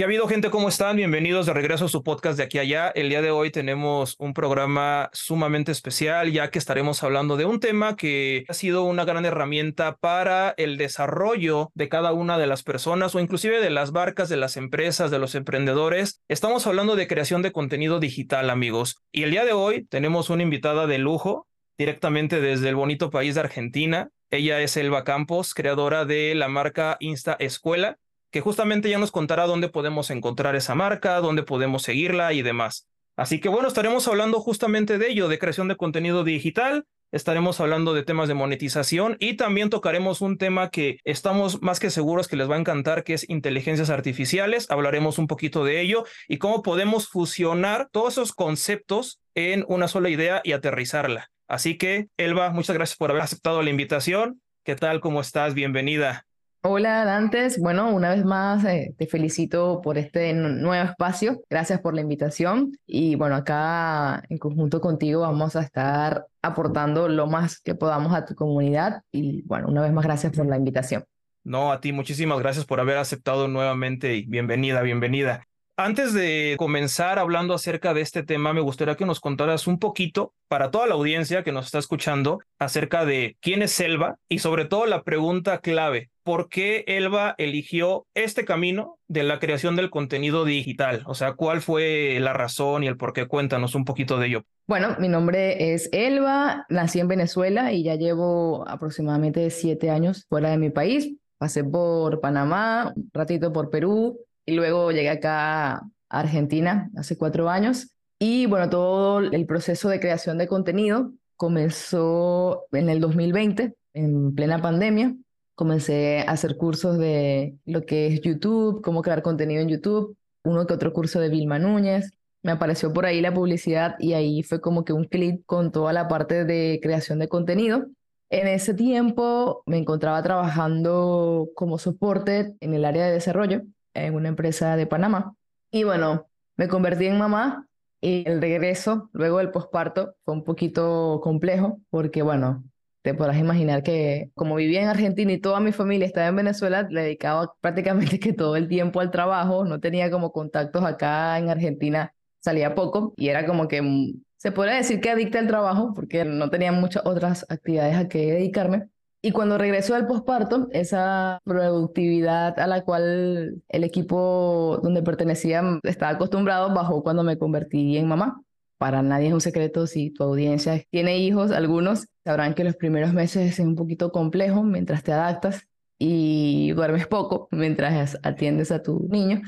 ¿Qué ha habido, gente? ¿Cómo están? Bienvenidos de regreso a su podcast de aquí allá. El día de hoy tenemos un programa sumamente especial, ya que estaremos hablando de un tema que ha sido una gran herramienta para el desarrollo de cada una de las personas o inclusive de las barcas, de las empresas, de los emprendedores. Estamos hablando de creación de contenido digital, amigos. Y el día de hoy tenemos una invitada de lujo directamente desde el bonito país de Argentina. Ella es Elba Campos, creadora de la marca Insta Escuela que justamente ya nos contará dónde podemos encontrar esa marca, dónde podemos seguirla y demás. Así que bueno, estaremos hablando justamente de ello, de creación de contenido digital, estaremos hablando de temas de monetización y también tocaremos un tema que estamos más que seguros que les va a encantar, que es inteligencias artificiales. Hablaremos un poquito de ello y cómo podemos fusionar todos esos conceptos en una sola idea y aterrizarla. Así que, Elba, muchas gracias por haber aceptado la invitación. ¿Qué tal? ¿Cómo estás? Bienvenida. Hola Dantes, bueno, una vez más eh, te felicito por este nuevo espacio, gracias por la invitación y bueno, acá en conjunto contigo vamos a estar aportando lo más que podamos a tu comunidad y bueno, una vez más gracias por la invitación. No, a ti muchísimas gracias por haber aceptado nuevamente y bienvenida, bienvenida. Antes de comenzar hablando acerca de este tema, me gustaría que nos contaras un poquito para toda la audiencia que nos está escuchando acerca de quién es Elba y sobre todo la pregunta clave, ¿por qué Elba eligió este camino de la creación del contenido digital? O sea, ¿cuál fue la razón y el por qué? Cuéntanos un poquito de ello. Bueno, mi nombre es Elba, nací en Venezuela y ya llevo aproximadamente siete años fuera de mi país. Pasé por Panamá, un ratito por Perú, y luego llegué acá a Argentina hace cuatro años. Y bueno, todo el proceso de creación de contenido comenzó en el 2020, en plena pandemia. Comencé a hacer cursos de lo que es YouTube, cómo crear contenido en YouTube, uno que otro curso de Vilma Núñez. Me apareció por ahí la publicidad y ahí fue como que un clic con toda la parte de creación de contenido. En ese tiempo me encontraba trabajando como soporte en el área de desarrollo en una empresa de Panamá. Y bueno, me convertí en mamá y el regreso, luego del posparto, fue un poquito complejo porque, bueno, te podrás imaginar que como vivía en Argentina y toda mi familia estaba en Venezuela, le dedicaba prácticamente que todo el tiempo al trabajo, no tenía como contactos acá en Argentina, salía poco y era como que mm, se podría decir que adicta al trabajo porque no tenía muchas otras actividades a que dedicarme. Y cuando regresó del posparto, esa productividad a la cual el equipo donde pertenecía estaba acostumbrado bajó cuando me convertí en mamá. Para nadie es un secreto si tu audiencia tiene hijos, algunos sabrán que los primeros meses es un poquito complejo mientras te adaptas y duermes poco mientras atiendes a tu niño.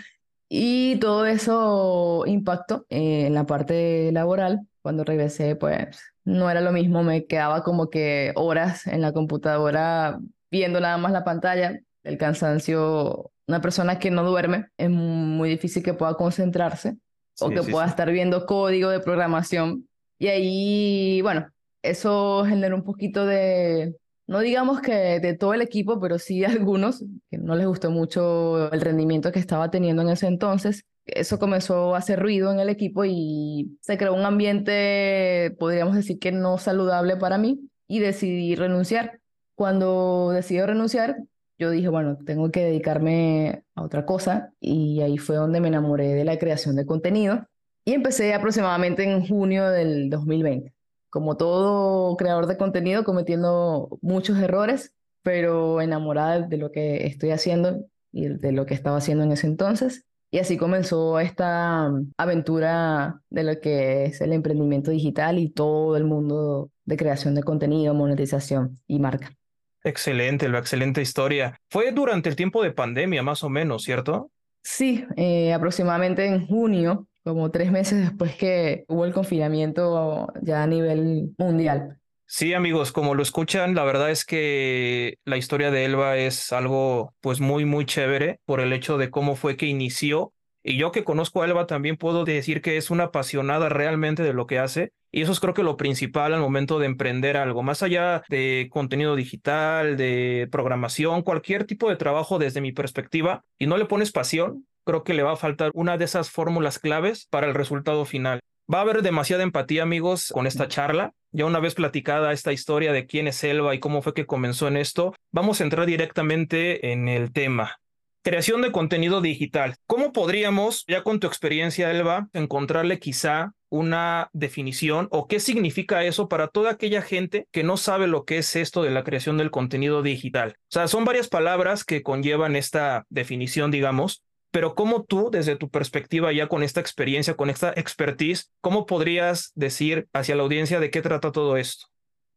Y todo eso impactó en la parte laboral. Cuando regresé, pues no era lo mismo, me quedaba como que horas en la computadora viendo nada más la pantalla, el cansancio, una persona que no duerme, es muy difícil que pueda concentrarse o que pueda estar viendo código de programación. Y ahí, bueno, eso genera un poquito de, no digamos que de todo el equipo, pero sí algunos que no les gustó mucho el rendimiento que estaba teniendo en ese entonces eso comenzó a hacer ruido en el equipo y se creó un ambiente, podríamos decir que no saludable para mí y decidí renunciar. Cuando decidí renunciar, yo dije, bueno, tengo que dedicarme a otra cosa y ahí fue donde me enamoré de la creación de contenido y empecé aproximadamente en junio del 2020. Como todo creador de contenido, cometiendo muchos errores, pero enamorada de lo que estoy haciendo y de lo que estaba haciendo en ese entonces. Y así comenzó esta mm, aventura de lo que es el emprendimiento digital y todo el mundo de creación de contenido, monetización y marca. Excelente, la excelente historia. Fue durante el tiempo de pandemia, más o menos, ¿cierto? Sí, eh, aproximadamente en junio, como tres meses después que hubo el confinamiento ya a nivel mundial. Sí, amigos, como lo escuchan, la verdad es que la historia de Elba es algo pues muy, muy chévere por el hecho de cómo fue que inició. Y yo que conozco a Elba también puedo decir que es una apasionada realmente de lo que hace. Y eso es creo que lo principal al momento de emprender algo, más allá de contenido digital, de programación, cualquier tipo de trabajo desde mi perspectiva, y no le pones pasión, creo que le va a faltar una de esas fórmulas claves para el resultado final. Va a haber demasiada empatía, amigos, con esta charla. Ya una vez platicada esta historia de quién es Elba y cómo fue que comenzó en esto, vamos a entrar directamente en el tema. Creación de contenido digital. ¿Cómo podríamos, ya con tu experiencia, Elba, encontrarle quizá una definición o qué significa eso para toda aquella gente que no sabe lo que es esto de la creación del contenido digital? O sea, son varias palabras que conllevan esta definición, digamos, pero ¿cómo tú, desde tu perspectiva, ya con esta experiencia, con esta expertise, cómo podrías decir hacia la audiencia de qué trata todo esto?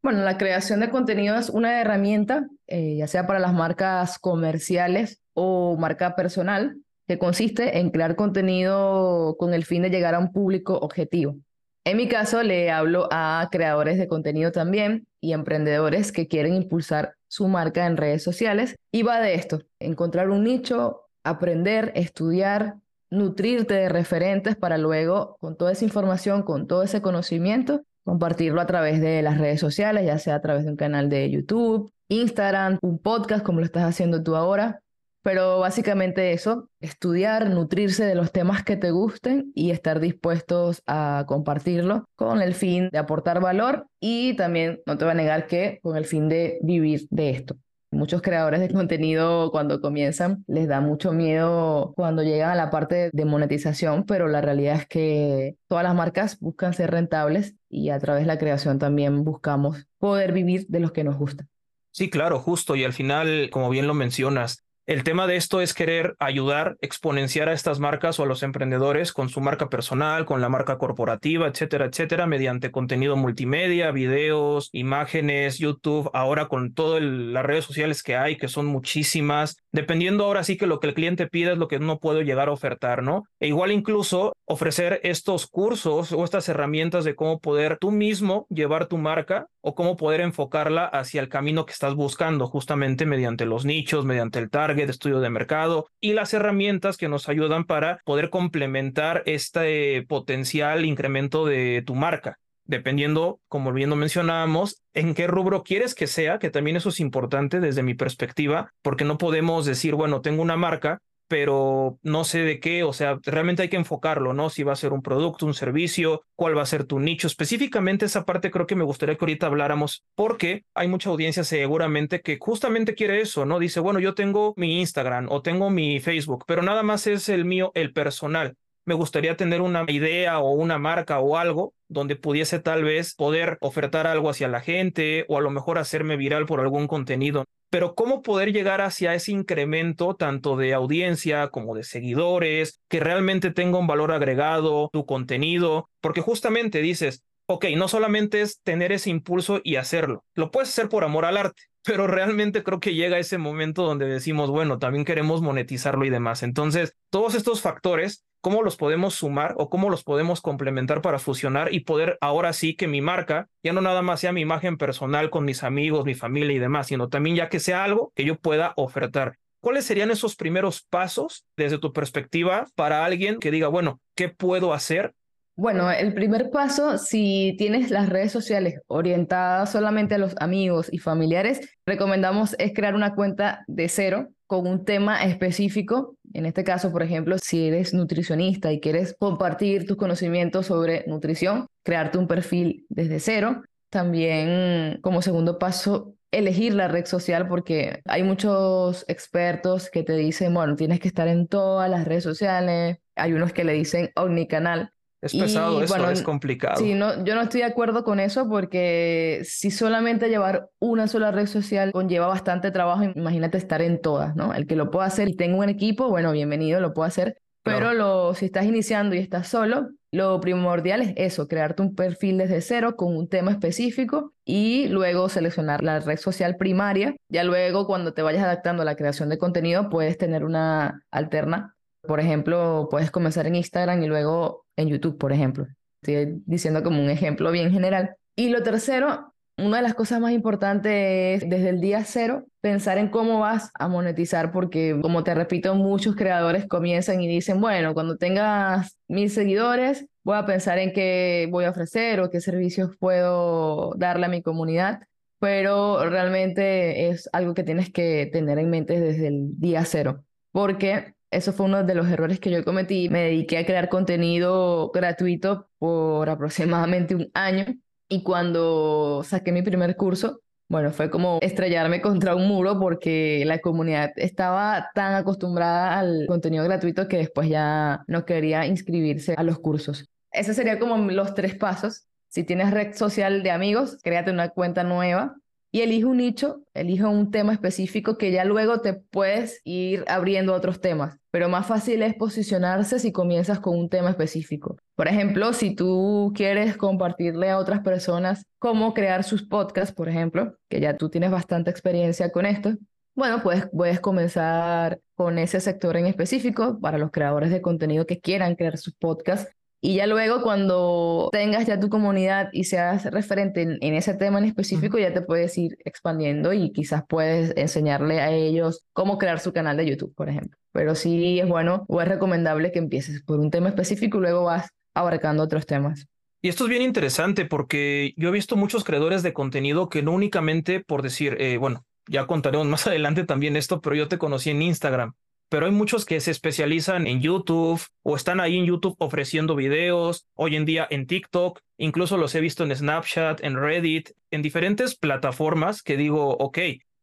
Bueno, la creación de contenido es una herramienta, eh, ya sea para las marcas comerciales o marca personal, que consiste en crear contenido con el fin de llegar a un público objetivo. En mi caso, le hablo a creadores de contenido también y emprendedores que quieren impulsar su marca en redes sociales. Y va de esto, encontrar un nicho, aprender, estudiar, nutrirte de referentes para luego, con toda esa información, con todo ese conocimiento, compartirlo a través de las redes sociales, ya sea a través de un canal de YouTube, Instagram, un podcast como lo estás haciendo tú ahora, pero básicamente eso, estudiar, nutrirse de los temas que te gusten y estar dispuestos a compartirlo con el fin de aportar valor y también, no te voy a negar que con el fin de vivir de esto. Muchos creadores de contenido cuando comienzan les da mucho miedo cuando llegan a la parte de monetización, pero la realidad es que todas las marcas buscan ser rentables y a través de la creación también buscamos poder vivir de los que nos gustan. Sí, claro, justo. Y al final, como bien lo mencionas, el tema de esto es querer ayudar, exponenciar a estas marcas o a los emprendedores con su marca personal, con la marca corporativa, etcétera, etcétera, mediante contenido multimedia, videos, imágenes, YouTube, ahora con todas las redes sociales que hay, que son muchísimas, dependiendo ahora sí que lo que el cliente pide es lo que no puedo llegar a ofertar, ¿no? E igual incluso ofrecer estos cursos o estas herramientas de cómo poder tú mismo llevar tu marca o cómo poder enfocarla hacia el camino que estás buscando, justamente mediante los nichos, mediante el target, estudio de mercado y las herramientas que nos ayudan para poder complementar este potencial incremento de tu marca dependiendo, como bien lo mencionábamos, en qué rubro quieres que sea, que también eso es importante desde mi perspectiva, porque no podemos decir, bueno, tengo una marca, pero no sé de qué, o sea, realmente hay que enfocarlo, ¿no? Si va a ser un producto, un servicio, cuál va a ser tu nicho. Específicamente esa parte creo que me gustaría que ahorita habláramos, porque hay mucha audiencia seguramente que justamente quiere eso, ¿no? Dice, bueno, yo tengo mi Instagram o tengo mi Facebook, pero nada más es el mío, el personal. Me gustaría tener una idea o una marca o algo donde pudiese tal vez poder ofertar algo hacia la gente o a lo mejor hacerme viral por algún contenido pero cómo poder llegar hacia ese incremento tanto de audiencia como de seguidores, que realmente tenga un valor agregado, tu contenido, porque justamente dices, ok, no solamente es tener ese impulso y hacerlo, lo puedes hacer por amor al arte, pero realmente creo que llega ese momento donde decimos, bueno, también queremos monetizarlo y demás. Entonces, todos estos factores cómo los podemos sumar o cómo los podemos complementar para fusionar y poder ahora sí que mi marca ya no nada más sea mi imagen personal con mis amigos, mi familia y demás, sino también ya que sea algo que yo pueda ofertar. ¿Cuáles serían esos primeros pasos desde tu perspectiva para alguien que diga, bueno, ¿qué puedo hacer bueno, el primer paso, si tienes las redes sociales orientadas solamente a los amigos y familiares, recomendamos es crear una cuenta de cero con un tema específico. En este caso, por ejemplo, si eres nutricionista y quieres compartir tus conocimientos sobre nutrición, crearte un perfil desde cero. También como segundo paso, elegir la red social porque hay muchos expertos que te dicen, bueno, tienes que estar en todas las redes sociales. Hay unos que le dicen omnicanal es pesado eso, es complicado. Sí, no, yo no estoy de acuerdo con eso porque si solamente llevar una sola red social conlleva bastante trabajo, imagínate estar en todas, ¿no? El que lo pueda hacer y tenga un equipo, bueno, bienvenido, lo puedo hacer. Pero lo, si estás iniciando y estás solo, lo primordial es eso, crearte un perfil desde cero con un tema específico y luego seleccionar la red social primaria. Ya luego, cuando te vayas adaptando a la creación de contenido, puedes tener una alterna por ejemplo, puedes comenzar en Instagram y luego en YouTube, por ejemplo. Estoy diciendo como un ejemplo bien general. Y lo tercero, una de las cosas más importantes es desde el día cero pensar en cómo vas a monetizar, porque como te repito, muchos creadores comienzan y dicen, bueno, cuando tengas mil seguidores, voy a pensar en qué voy a ofrecer o qué servicios puedo darle a mi comunidad, pero realmente es algo que tienes que tener en mente desde el día cero, porque eso fue uno de los errores que yo cometí. Me dediqué a crear contenido gratuito por aproximadamente un año y cuando saqué mi primer curso, Bueno, fue como estrellarme contra un muro porque la comunidad estaba tan acostumbrada al contenido gratuito que después ya no quería inscribirse a los cursos. Ese sería como los tres pasos. Si tienes red social de amigos, créate una cuenta nueva y elige un nicho, elige un tema específico que ya luego te puedes ir abriendo otros temas, pero más fácil es posicionarse si comienzas con un tema específico. Por ejemplo, si tú quieres compartirle a otras personas cómo crear sus podcasts, por ejemplo, que ya tú tienes bastante experiencia con esto, bueno, pues puedes comenzar con ese sector en específico para los creadores de contenido que quieran crear sus podcasts y ya luego cuando tengas ya tu comunidad y seas referente en, ese tema en específico, ya te puedes ir expandiendo y quizás puedes enseñarle a ellos cómo crear su canal de YouTube, por ejemplo. Pero sí es bueno o es recomendable que empieces por un tema específico y luego vas abarcando otros temas. Y esto es bien interesante porque yo he visto muchos creadores de contenido que no únicamente por decir, eh, bueno, ya contaremos más adelante también esto, pero yo te conocí en Instagram pero hay muchos que se especializan en YouTube o están ahí en YouTube ofreciendo videos, hoy en día en TikTok, incluso los he visto en Snapchat, en Reddit, en diferentes plataformas que digo, ok,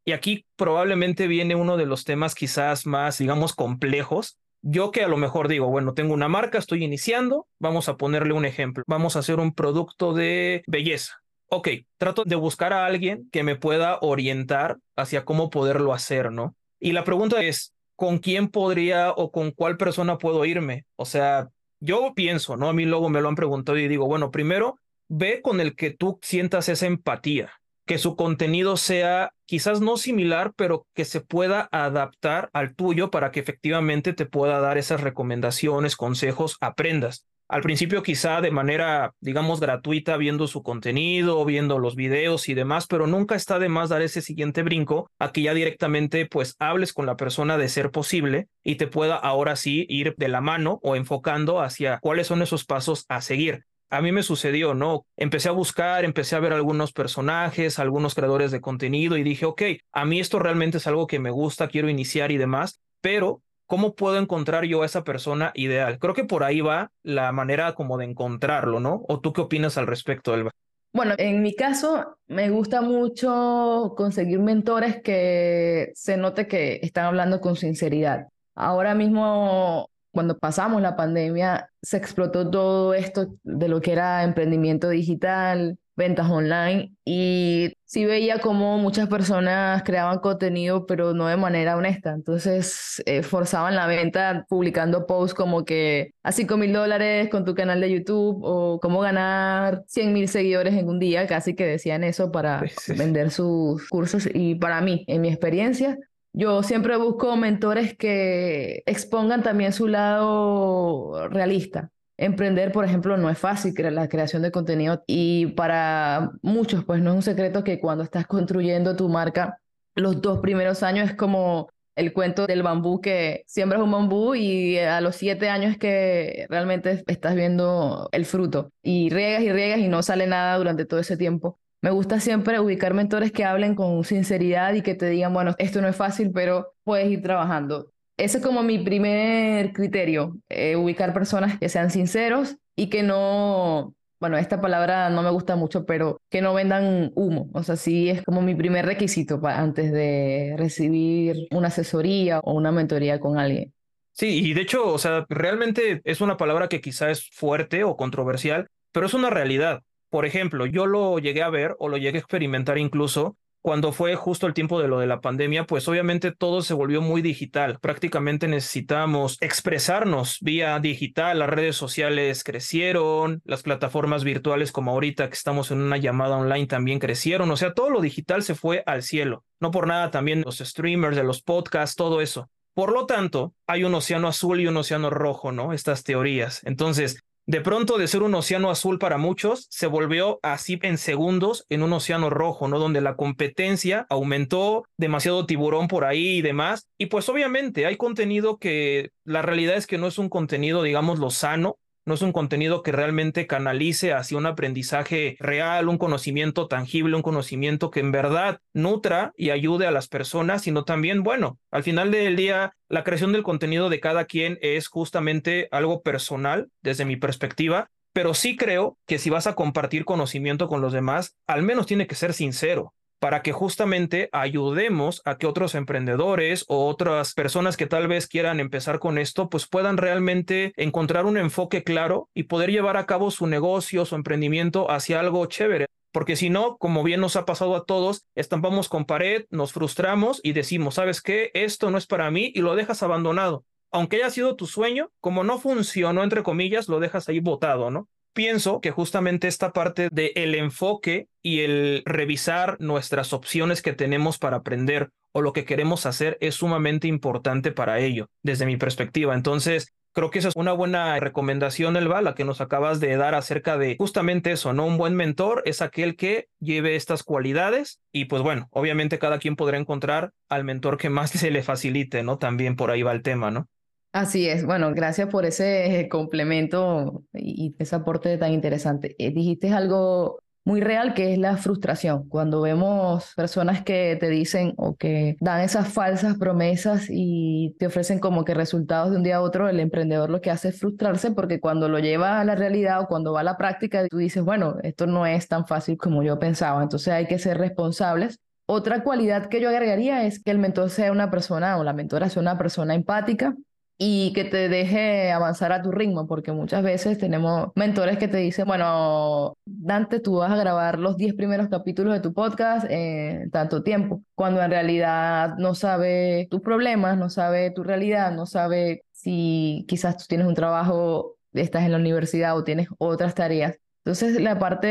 y aquí probablemente viene uno de los temas quizás más, digamos, complejos. Yo que a lo mejor digo, bueno, tengo una marca, estoy iniciando, vamos a ponerle un ejemplo, vamos a hacer un producto de belleza. Ok, trato de buscar a alguien que me pueda orientar hacia cómo poderlo hacer, ¿no? Y la pregunta es, con quién podría o con cuál persona puedo irme. O sea, yo pienso, ¿no? A mí luego me lo han preguntado y digo, bueno, primero ve con el que tú sientas esa empatía, que su contenido sea quizás no similar, pero que se pueda adaptar al tuyo para que efectivamente te pueda dar esas recomendaciones, consejos, aprendas al principio quizá de manera, digamos, gratuita, viendo su contenido, viendo los videos y demás, pero nunca está de más dar ese siguiente brinco a que ya directamente pues hables con la persona de ser posible y te pueda ahora sí ir de la mano o enfocando hacia cuáles son esos pasos a seguir. A mí me sucedió, ¿no? Empecé a buscar, empecé a ver algunos personajes, algunos creadores de contenido y dije, ok, a mí esto realmente es algo que me gusta, quiero iniciar y demás, pero ¿cómo puedo encontrar yo a esa persona ideal? Creo que por ahí va la manera como de encontrarlo, ¿no? ¿O tú qué opinas al respecto, Elba? Bueno, en mi caso me gusta mucho conseguir mentores que se note que están hablando con sinceridad. Ahora mismo, cuando pasamos la pandemia, se explotó todo esto de lo que era emprendimiento digital, ventas online y sí veía como muchas personas creaban contenido pero no de manera honesta. Entonces eh, forzaban la venta publicando posts como que a 5 mil dólares con tu canal de YouTube o cómo ganar 100 mil seguidores en un día, casi que decían eso para vender sus cursos. Y para mí, en mi experiencia, yo siempre busco mentores que expongan también su lado realista. Emprender, por ejemplo, no es fácil, la creación de contenido y para muchos, pues no es un secreto que cuando estás construyendo tu marca, los dos primeros años es como el cuento del bambú que siembras un bambú y a los siete años que realmente estás viendo el fruto y riegas y riegas y no sale nada durante todo ese tiempo. Me gusta siempre ubicar mentores que hablen con sinceridad y que te digan, bueno, esto no es fácil, pero puedes ir trabajando. Ese es como mi primer criterio, eh, ubicar personas que sean sinceros y que no, bueno, esta palabra no me gusta mucho, pero que no vendan humo. O sea, sí es como mi primer requisito antes de recibir una asesoría o una mentoría con alguien. Sí, y de hecho, o sea, realmente es una palabra que quizá es fuerte o controversial, pero es una realidad. Por ejemplo, yo lo llegué a ver o lo llegué a experimentar incluso cuando fue justo el tiempo de lo de la pandemia, pues obviamente todo se volvió muy digital. Prácticamente necesitamos expresarnos vía digital, las redes sociales crecieron, las plataformas virtuales como ahorita que estamos en una llamada online también crecieron, o sea, todo lo digital se fue al cielo. No por nada también los streamers de los podcasts, todo eso. Por lo tanto, hay un océano azul y un océano rojo, ¿no? Estas teorías. Entonces, de pronto, de ser un océano azul para muchos, se volvió así en segundos en un océano rojo, ¿no? Donde la competencia aumentó, demasiado tiburón por ahí y demás. Y pues obviamente hay contenido que la realidad es que no es un contenido, digamos, lo sano, no es un contenido que realmente canalice hacia un aprendizaje real, un conocimiento tangible, un conocimiento que en verdad nutra y ayude a las personas, sino también, bueno, al final del día, la creación del contenido de cada quien es justamente algo personal desde mi perspectiva, pero sí creo que si vas a compartir conocimiento con los demás, al menos tiene que ser sincero para que justamente ayudemos a que otros emprendedores o otras personas que tal vez quieran empezar con esto, pues puedan realmente encontrar un enfoque claro y poder llevar a cabo su negocio, su emprendimiento hacia algo chévere. Porque si no, como bien nos ha pasado a todos, estampamos con pared, nos frustramos y decimos, ¿sabes qué? Esto no es para mí y lo dejas abandonado. Aunque haya sido tu sueño, como no funcionó, entre comillas, lo dejas ahí botado, ¿no? Pienso que justamente esta parte del el enfoque y el revisar nuestras opciones que tenemos para aprender o lo que queremos hacer es sumamente importante para ello, desde mi perspectiva. Entonces, creo que esa es una buena recomendación, Elba, la que nos acabas de dar acerca de justamente eso, ¿no? Un buen mentor es aquel que lleve estas cualidades y pues bueno, obviamente cada quien podrá encontrar al mentor que más se le facilite, ¿no? También por ahí va el tema, ¿no? Así es. Bueno, gracias por ese complemento y ese aporte tan interesante. Eh, dijiste algo muy real que es la frustración. Cuando vemos personas que te dicen o que dan esas falsas promesas y te ofrecen como que resultados de un día a otro, el emprendedor lo que hace es frustrarse porque cuando lo lleva a la realidad o cuando va a la práctica, tú dices, bueno, esto no es tan fácil como yo pensaba. Entonces hay que ser responsables. Otra cualidad que yo agregaría es que el mentor sea una persona o la mentora sea una persona empática, y que te deje avanzar a tu ritmo, porque muchas veces tenemos mentores que te dicen, bueno, Dante, tú vas a grabar los 10 primeros capítulos de tu podcast en tanto tiempo, cuando en realidad no sabe tus problemas, no sabe tu realidad, no sabe si quizás tú tienes un trabajo, estás en la universidad o tienes otras tareas. Entonces, la parte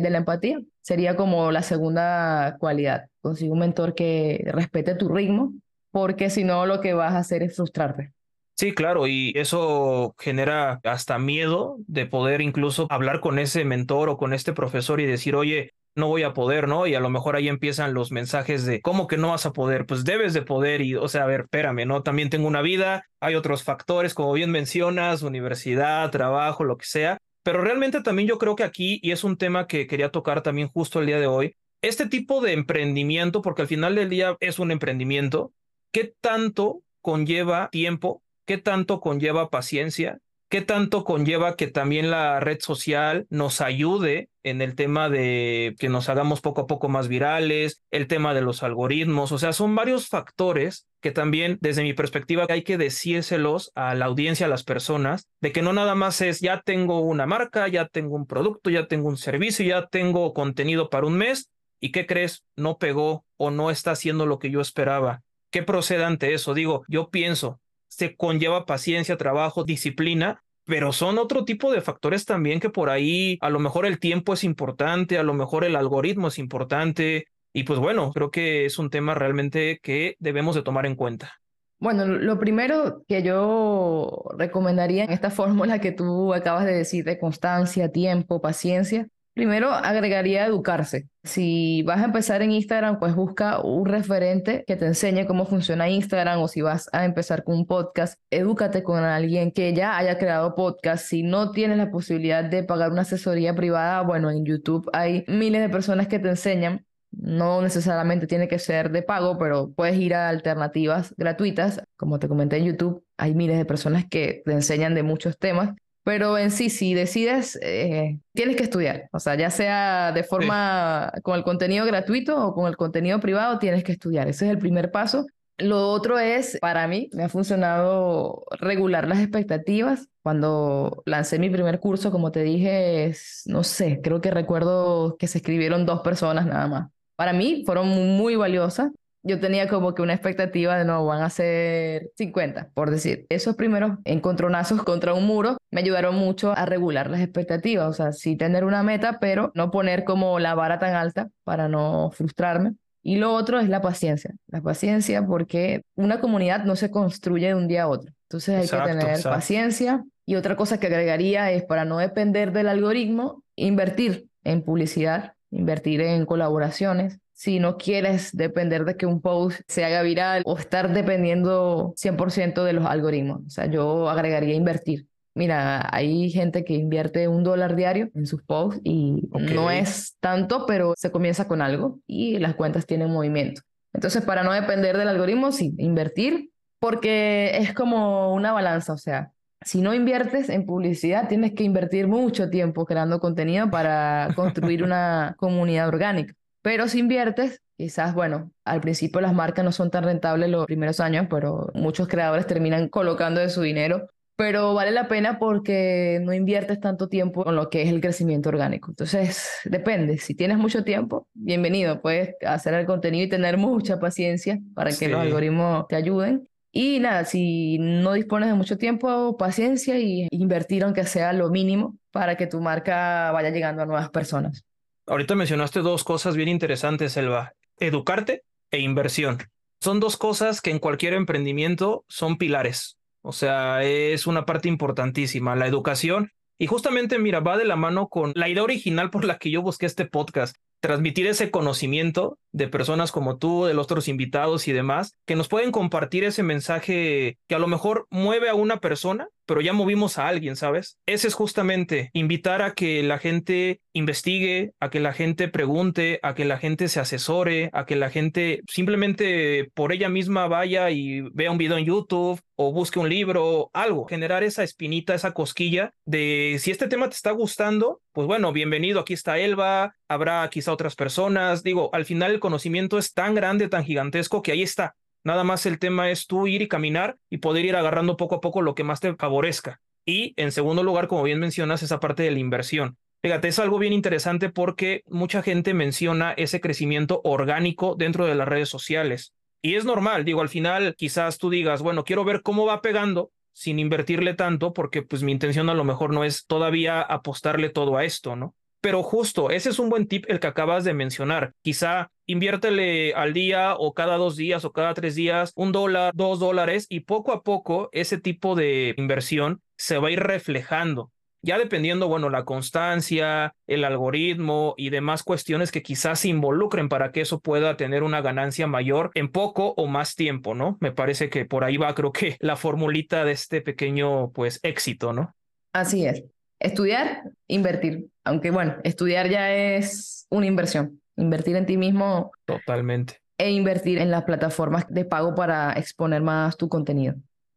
de la empatía sería como la segunda cualidad. Consigue un mentor que respete tu ritmo, porque si no, lo que vas a hacer es frustrarte. Sí, claro, y eso genera hasta miedo de poder incluso hablar con ese mentor o con este profesor y decir, oye, no voy a poder, ¿no? Y a lo mejor ahí empiezan los mensajes de, ¿cómo que no vas a poder? Pues debes de poder y, o sea, a ver, espérame, ¿no? También tengo una vida, hay otros factores, como bien mencionas, universidad, trabajo, lo que sea, pero realmente también yo creo que aquí, y es un tema que quería tocar también justo el día de hoy, este tipo de emprendimiento, porque al final del día es un emprendimiento, ¿qué tanto conlleva tiempo ¿Qué tanto conlleva paciencia? ¿Qué tanto conlleva que también la red social nos ayude en el tema de que nos hagamos poco a poco más virales, el tema de los algoritmos? O sea, son varios factores que también desde mi perspectiva hay que decírselos a la audiencia, a las personas, de que no nada más es ya tengo una marca, ya tengo un producto, ya tengo un servicio, ya tengo contenido para un mes y ¿qué crees? No pegó o no está haciendo lo que yo esperaba. ¿Qué procede ante eso? Digo, yo pienso, se conlleva paciencia, trabajo, disciplina, pero son otro tipo de factores también que por ahí a lo mejor el tiempo es importante, a lo mejor el algoritmo es importante y pues bueno, creo que es un tema realmente que debemos de tomar en cuenta. Bueno, lo primero que yo recomendaría en esta fórmula que tú acabas de decir de constancia, tiempo, paciencia, Primero, agregaría educarse. Si vas a empezar en Instagram, pues busca un referente que te enseñe cómo funciona Instagram o si vas a empezar con un podcast, edúcate con alguien que ya haya creado podcast. Si no tienes la posibilidad de pagar una asesoría privada, bueno, en YouTube hay miles de personas que te enseñan. No necesariamente tiene que ser de pago, pero puedes ir a alternativas gratuitas. Como te comenté en YouTube, hay miles de personas que te enseñan de muchos temas pero en sí, si decides, eh, tienes que estudiar. O sea, ya sea de forma con el contenido gratuito o con el contenido privado, tienes que estudiar. Ese es el primer paso. Lo otro es, para mí, me ha funcionado regular las expectativas. Cuando lancé mi primer curso, como te dije, es, no sé, creo que recuerdo que se escribieron dos personas nada más. Para mí fueron muy valiosas yo tenía como que una expectativa de no, van a ser 50, por decir. Esos primeros encontronazos contra un muro me ayudaron mucho a regular las expectativas, o sea, sí tener una meta, pero no poner como la vara tan alta para no frustrarme. Y lo otro es la paciencia, la paciencia porque una comunidad no se construye de un día a otro. Entonces hay que tener paciencia. Y otra cosa que agregaría es para no depender del algoritmo, invertir en publicidad, invertir en colaboraciones, si no quieres depender de que un post se haga viral o estar dependiendo 100% de los algoritmos. O sea, yo agregaría invertir. Mira, hay gente que invierte un dólar diario en sus posts y no es tanto, pero se comienza con algo y las cuentas tienen movimiento. Entonces, para no depender del algoritmo, sí, invertir, porque es como una balanza, o sea, si no inviertes en publicidad, tienes que invertir mucho tiempo creando contenido para construir una comunidad orgánica. Pero si inviertes, Quizás, bueno, al principio las marcas no son tan rentables los primeros años, pero muchos creadores terminan colocando de su dinero. Pero vale la pena porque no inviertes tanto tiempo en lo que es el crecimiento orgánico. Entonces, depende. Si tienes mucho tiempo, bienvenido. Puedes hacer el contenido y tener mucha paciencia para que los algoritmos te ayuden. Y nada, si no dispones de mucho tiempo, paciencia y invertir aunque sea lo mínimo para que tu marca vaya llegando a nuevas personas. Ahorita mencionaste dos cosas bien interesantes, Elba educarte e inversión. Son dos cosas que en cualquier emprendimiento son pilares. O sea, es una parte importantísima, la educación. Y justamente, mira, va de la mano con la idea original por la que yo busqué este podcast, transmitir ese conocimiento de personas como tú, de los otros invitados y demás, que nos pueden compartir ese mensaje que a lo mejor mueve a una persona, pero ya movimos a alguien, ¿sabes? Ese es justamente invitar a que la gente investigue, a que la gente pregunte, a que la gente se asesore, a que la gente simplemente por ella misma vaya y vea un video en YouTube o busque un libro, algo, generar esa espinita, esa cosquilla de si este tema te está gustando, pues bueno, bienvenido, aquí está Elba, habrá quizá otras personas, digo, al final el conocimiento es tan grande, tan gigantesco que ahí está. Nada más el tema es tú ir y caminar y poder ir agarrando poco a poco lo que más te favorezca. Y en segundo lugar, como bien mencionas, esa parte de la inversión. Fíjate, es algo bien interesante porque mucha gente menciona ese crecimiento orgánico dentro de las redes sociales. Y es normal, digo, al final quizás tú digas, bueno, quiero ver cómo va pegando sin invertirle tanto porque pues mi intención a lo mejor no es todavía apostarle todo a esto, ¿no? Pero justo, ese es un buen tip el que acabas de mencionar. Quizá inviértele al día o cada dos días o cada tres días un dólar, dos dólares y poco a poco ese tipo de inversión se va a ir reflejando. Ya dependiendo, bueno, la constancia, el algoritmo y demás cuestiones que quizás se involucren para que eso pueda tener una ganancia mayor en poco o más tiempo, ¿no? Me parece que por ahí va, creo que la formulita de este pequeño, pues, éxito, ¿no? Así es. Estudiar, invertir. Aunque bueno, estudiar ya es una inversión. Invertir en ti mismo. Totalmente. E invertir en las plataformas de pago para exponer más tu contenido.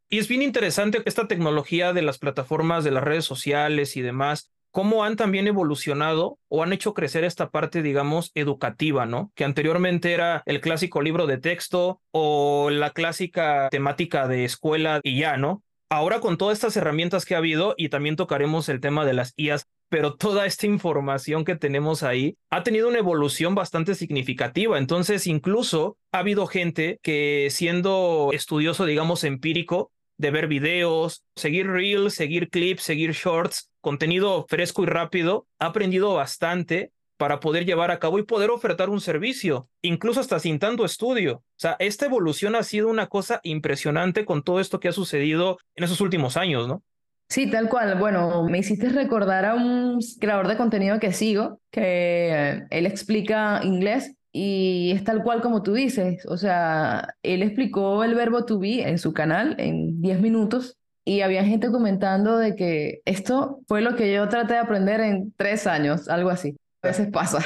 Y es bien interesante esta tecnología de las plataformas, de las redes sociales y demás, cómo han también evolucionado o han hecho crecer esta parte, digamos, educativa, ¿no? Que anteriormente era el clásico libro de texto o la clásica temática de escuela y ya, ¿no? Ahora con todas estas herramientas que ha habido y también tocaremos el tema de las IAS, pero toda esta información que tenemos ahí ha tenido una evolución bastante significativa. Entonces, incluso ha habido gente que siendo estudioso, digamos, empírico, de ver videos, seguir reels, seguir clips, seguir shorts, contenido fresco y rápido, ha aprendido bastante para poder llevar a cabo y poder ofertar un servicio, incluso hasta sin tanto estudio. O sea, esta evolución ha sido una cosa impresionante con todo esto que ha sucedido en esos últimos años, ¿no? Sí, tal cual. Bueno, me hiciste recordar a un creador de contenido que sigo, que eh, él explica inglés y es tal cual como tú dices. O sea, él explicó el verbo to be en su canal en 10 minutos y había gente comentando de que esto fue lo que yo traté de aprender en tres años, algo así. A veces pasa.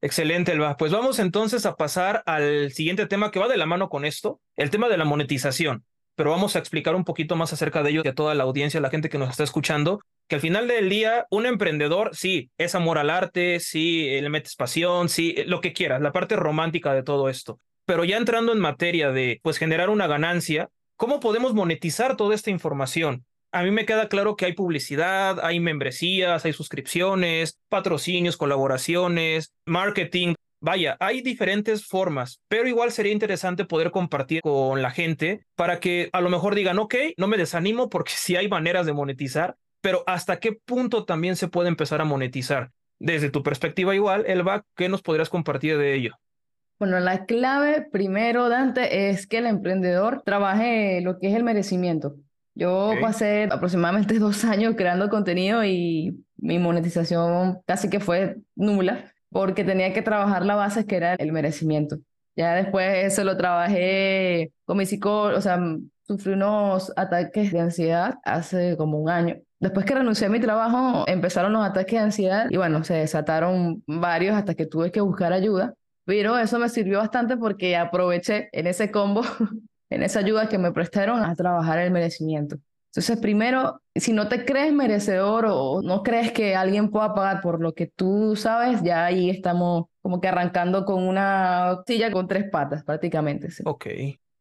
Excelente, Elba. Pues vamos entonces a pasar al siguiente tema que va de la mano con esto, el tema de la monetización. Pero vamos a explicar un poquito más acerca de ello a toda la audiencia, la gente que nos está escuchando, que al final del día, un emprendedor, sí, es amor al arte, sí, le metes pasión, sí, lo que quieras, la parte romántica de todo esto. Pero ya entrando en materia de, pues, generar una ganancia, ¿cómo podemos monetizar toda esta información? A mí me queda claro que hay publicidad, hay membresías, hay suscripciones, patrocinios, colaboraciones, marketing. Vaya, hay diferentes formas, pero igual sería interesante poder compartir con la gente para que a lo mejor digan, ok, no me desanimo porque sí hay maneras de monetizar, pero hasta qué punto también se puede empezar a monetizar. Desde tu perspectiva igual, Elba, ¿qué nos podrías compartir de ello? Bueno, la clave primero, Dante, es que el emprendedor trabaje lo que es el merecimiento. Yo pasé aproximadamente dos años creando contenido y mi monetización casi que fue nula porque tenía que trabajar la base que era el merecimiento. Ya después eso lo trabajé con mi psicólogo, o sea, sufrí unos ataques de ansiedad hace como un año. Después que renuncié a mi trabajo, empezaron los ataques de ansiedad y bueno, se desataron varios hasta que tuve que buscar ayuda. Pero eso me sirvió bastante porque aproveché en ese combo en esa ayuda que me prestaron a trabajar el merecimiento. Entonces, primero, si no te crees merecedor o no crees que alguien pueda pagar por lo que tú sabes, ya ahí estamos como que arrancando con una silla con tres patas prácticamente. Ok.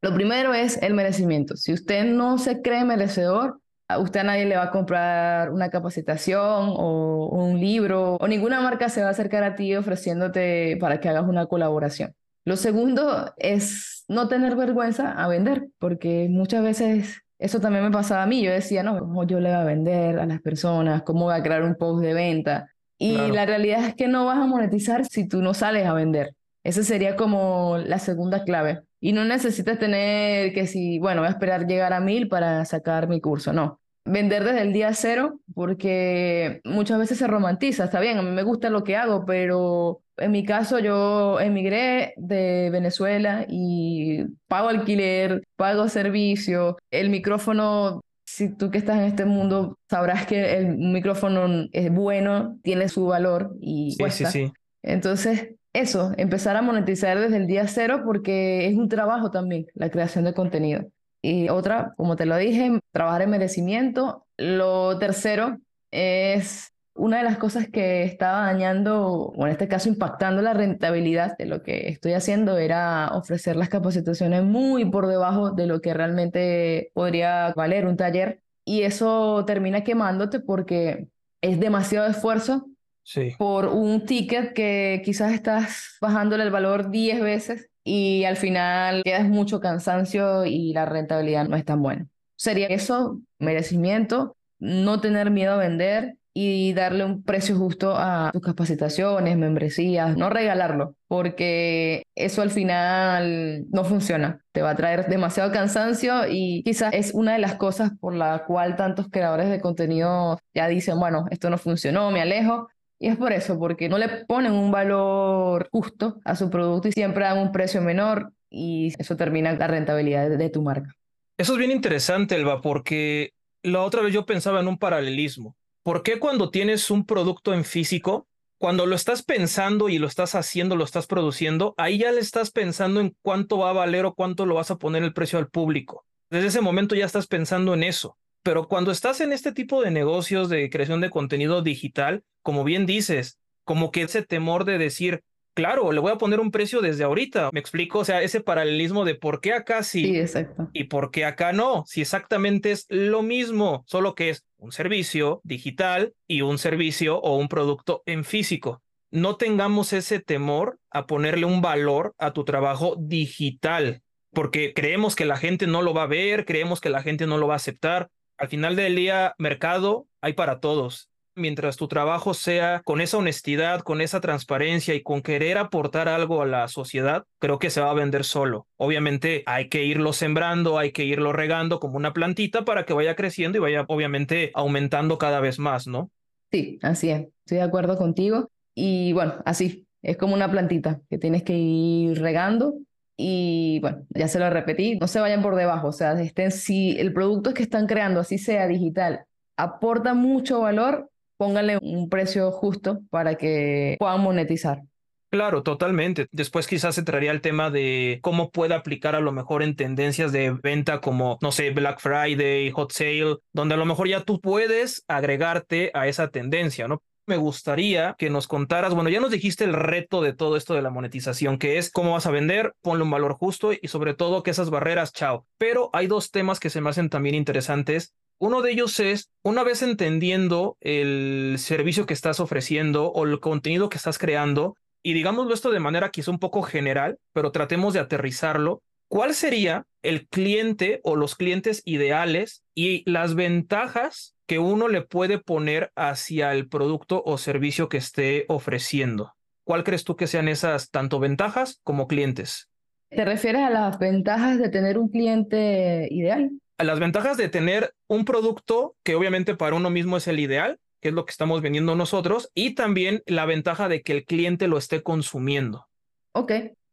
Lo primero es el merecimiento. Si usted no se cree merecedor, a usted a nadie le va a comprar una capacitación o un libro o ninguna marca se va a acercar a ti ofreciéndote para que hagas una colaboración. Lo segundo es no tener vergüenza a vender, porque muchas veces eso también me pasaba a mí. Yo decía, no, ¿cómo yo le voy a vender a las personas? ¿Cómo voy a crear un post de venta? Y la realidad es que no vas a monetizar si tú no sales a vender. Esa sería como la segunda clave. Y no necesitas tener que si, bueno, voy a esperar llegar a mil para sacar mi curso. No. Vender desde el día cero, porque muchas veces se romantiza. Está bien, a mí me gusta lo que hago, pero en mi caso yo emigré de Venezuela y pago alquiler, pago servicio, el micrófono si tú que estás en este mundo sabrás que el micrófono es bueno, tiene su valor y sí, Sí, sí. Entonces, eso, empezar a monetizar desde el día cero porque es un trabajo también la creación de contenido. Y otra, como te lo dije, trabajar en merecimiento. Lo tercero es una de las cosas que estaba dañando, o en este caso impactando la rentabilidad de lo que estoy haciendo, era ofrecer las capacitaciones muy por debajo de lo que realmente podría valer un taller. Y eso termina quemándote porque es demasiado esfuerzo sí. por un ticket que quizás estás bajándole el valor 10 veces y al final quedas mucho cansancio y la rentabilidad no es tan buena. Sería eso, merecimiento, no tener miedo a vender y darle un precio justo a tus capacitaciones, membresías, no regalarlo, porque eso al final no funciona. Te va a traer demasiado cansancio y quizás es una de las cosas por la cual tantos creadores de contenido ya dicen, bueno, esto no funcionó, me alejo. Y es por eso, porque no le ponen un valor justo a su producto y siempre dan un precio menor y eso termina la rentabilidad de, tu marca. Eso es bien interesante, Elba, porque la otra vez yo pensaba en un paralelismo. ¿Por qué cuando tienes un producto en físico, cuando lo estás pensando y lo estás haciendo, lo estás produciendo, ahí ya le estás pensando en cuánto va a valer o cuánto lo vas a poner el precio al público? Desde ese momento ya estás pensando en eso. Pero cuando estás en este tipo de negocios de creación de contenido digital, como bien dices, como que ese temor de decir, claro, le voy a poner un precio desde ahorita. Me explico, o sea, ese paralelismo de por qué acá sí, exacto. y por qué acá no, si exactamente es lo mismo, solo que es un servicio digital y un servicio o un producto en físico. No tengamos ese temor a ponerle un valor a tu trabajo digital, porque creemos que la gente no lo va a ver, creemos que la gente no lo va a aceptar. Al final del día, mercado hay para todos mientras tu trabajo sea con esa honestidad, con esa transparencia y con querer aportar algo a la sociedad, creo que se va a vender solo. Obviamente hay que irlo sembrando, hay que irlo regando como una plantita para que vaya creciendo y vaya obviamente aumentando cada vez más, ¿no? Sí, así es. Estoy de acuerdo contigo. Y bueno, así, es como una plantita que tienes que ir regando y bueno, ya se lo repetí, no se vayan por debajo, o sea, estén, si el producto que están creando, así sea digital, aporta mucho valor, póngale un precio justo para que puedan monetizar. Claro, totalmente. Después quizás entraría el tema de cómo puede aplicar a lo mejor en tendencias de venta como, no sé, Black Friday, Hot Sale, donde a lo mejor ya tú puedes agregarte a esa tendencia, ¿no? Me gustaría que nos contaras, bueno, ya nos dijiste el reto de todo esto de la monetización, que es cómo vas a vender, ponle un valor justo y sobre todo que esas barreras, chao. Pero hay dos temas que se me hacen también interesantes uno de ellos es, una vez entendiendo el servicio que estás ofreciendo o el contenido que estás creando, y digámoslo esto de manera quizá un poco general, pero tratemos de aterrizarlo, ¿cuál sería el cliente o los clientes ideales y las ventajas que uno le puede poner hacia el producto o servicio que esté ofreciendo? ¿Cuál crees tú que sean esas tanto ventajas como clientes? ¿Te refieres a las ventajas de tener un cliente ideal? las ventajas de tener un producto que obviamente para uno mismo es el ideal, que es lo que estamos vendiendo nosotros, y también la ventaja de que el cliente lo esté consumiendo. Ok.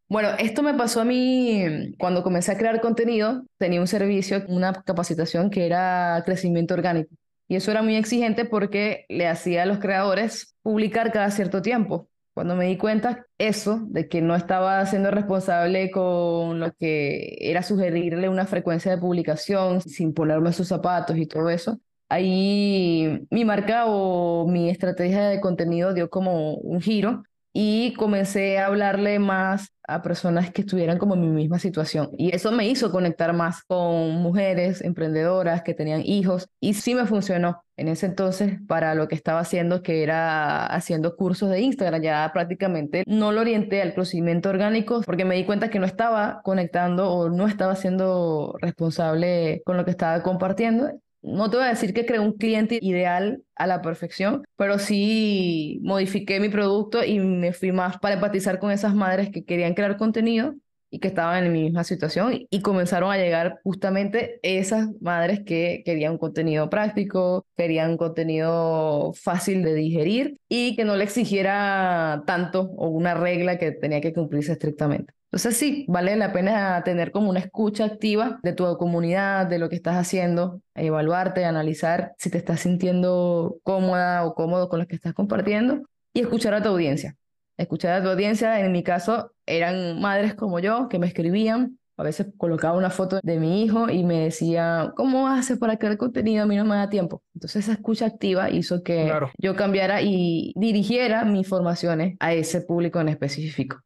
Bueno, esto me pasó a mí cuando comencé a crear contenido. Tenía un servicio, una capacitación que era crecimiento orgánico. Y eso era muy exigente porque le hacía a los creadores publicar cada cierto tiempo. Cuando me di cuenta eso, de que no estaba siendo responsable con lo que era sugerirle una frecuencia de publicación sin ponerme sus zapatos y todo eso, ahí mi marca o mi estrategia de contenido dio como un giro y comencé a hablarle más a personas que estuvieran como en mi misma situación. Y eso me hizo conectar más con mujeres emprendedoras que tenían hijos y sí me funcionó en ese entonces para lo que estaba haciendo, que era haciendo cursos de Instagram. Ya prácticamente no lo orienté al crecimiento orgánico porque me di cuenta que no estaba conectando o no estaba siendo responsable con lo que estaba compartiendo no te voy a decir que creé un cliente ideal a la perfección, pero sí modifiqué mi producto y me fui más para empatizar con esas madres que querían crear contenido y que estaban en mi misma situación y comenzaron a llegar justamente esas madres que querían un contenido práctico, querían un contenido fácil de digerir y que no le exigiera tanto o una regla que tenía que cumplirse estrictamente. Entonces sí, vale la pena tener como una escucha activa de tu comunidad, de lo que estás haciendo, evaluarte, analizar si te estás sintiendo cómoda o cómodo con lo que estás compartiendo y escuchar a tu audiencia. Escuchar a tu audiencia, en mi caso, eran madres como yo que me escribían. A veces colocaba una foto de mi hijo y me decía, ¿cómo haces para crear contenido? A mí no me da tiempo. Entonces esa escucha activa hizo que yo cambiara y dirigiera mis formaciones a ese público en específico.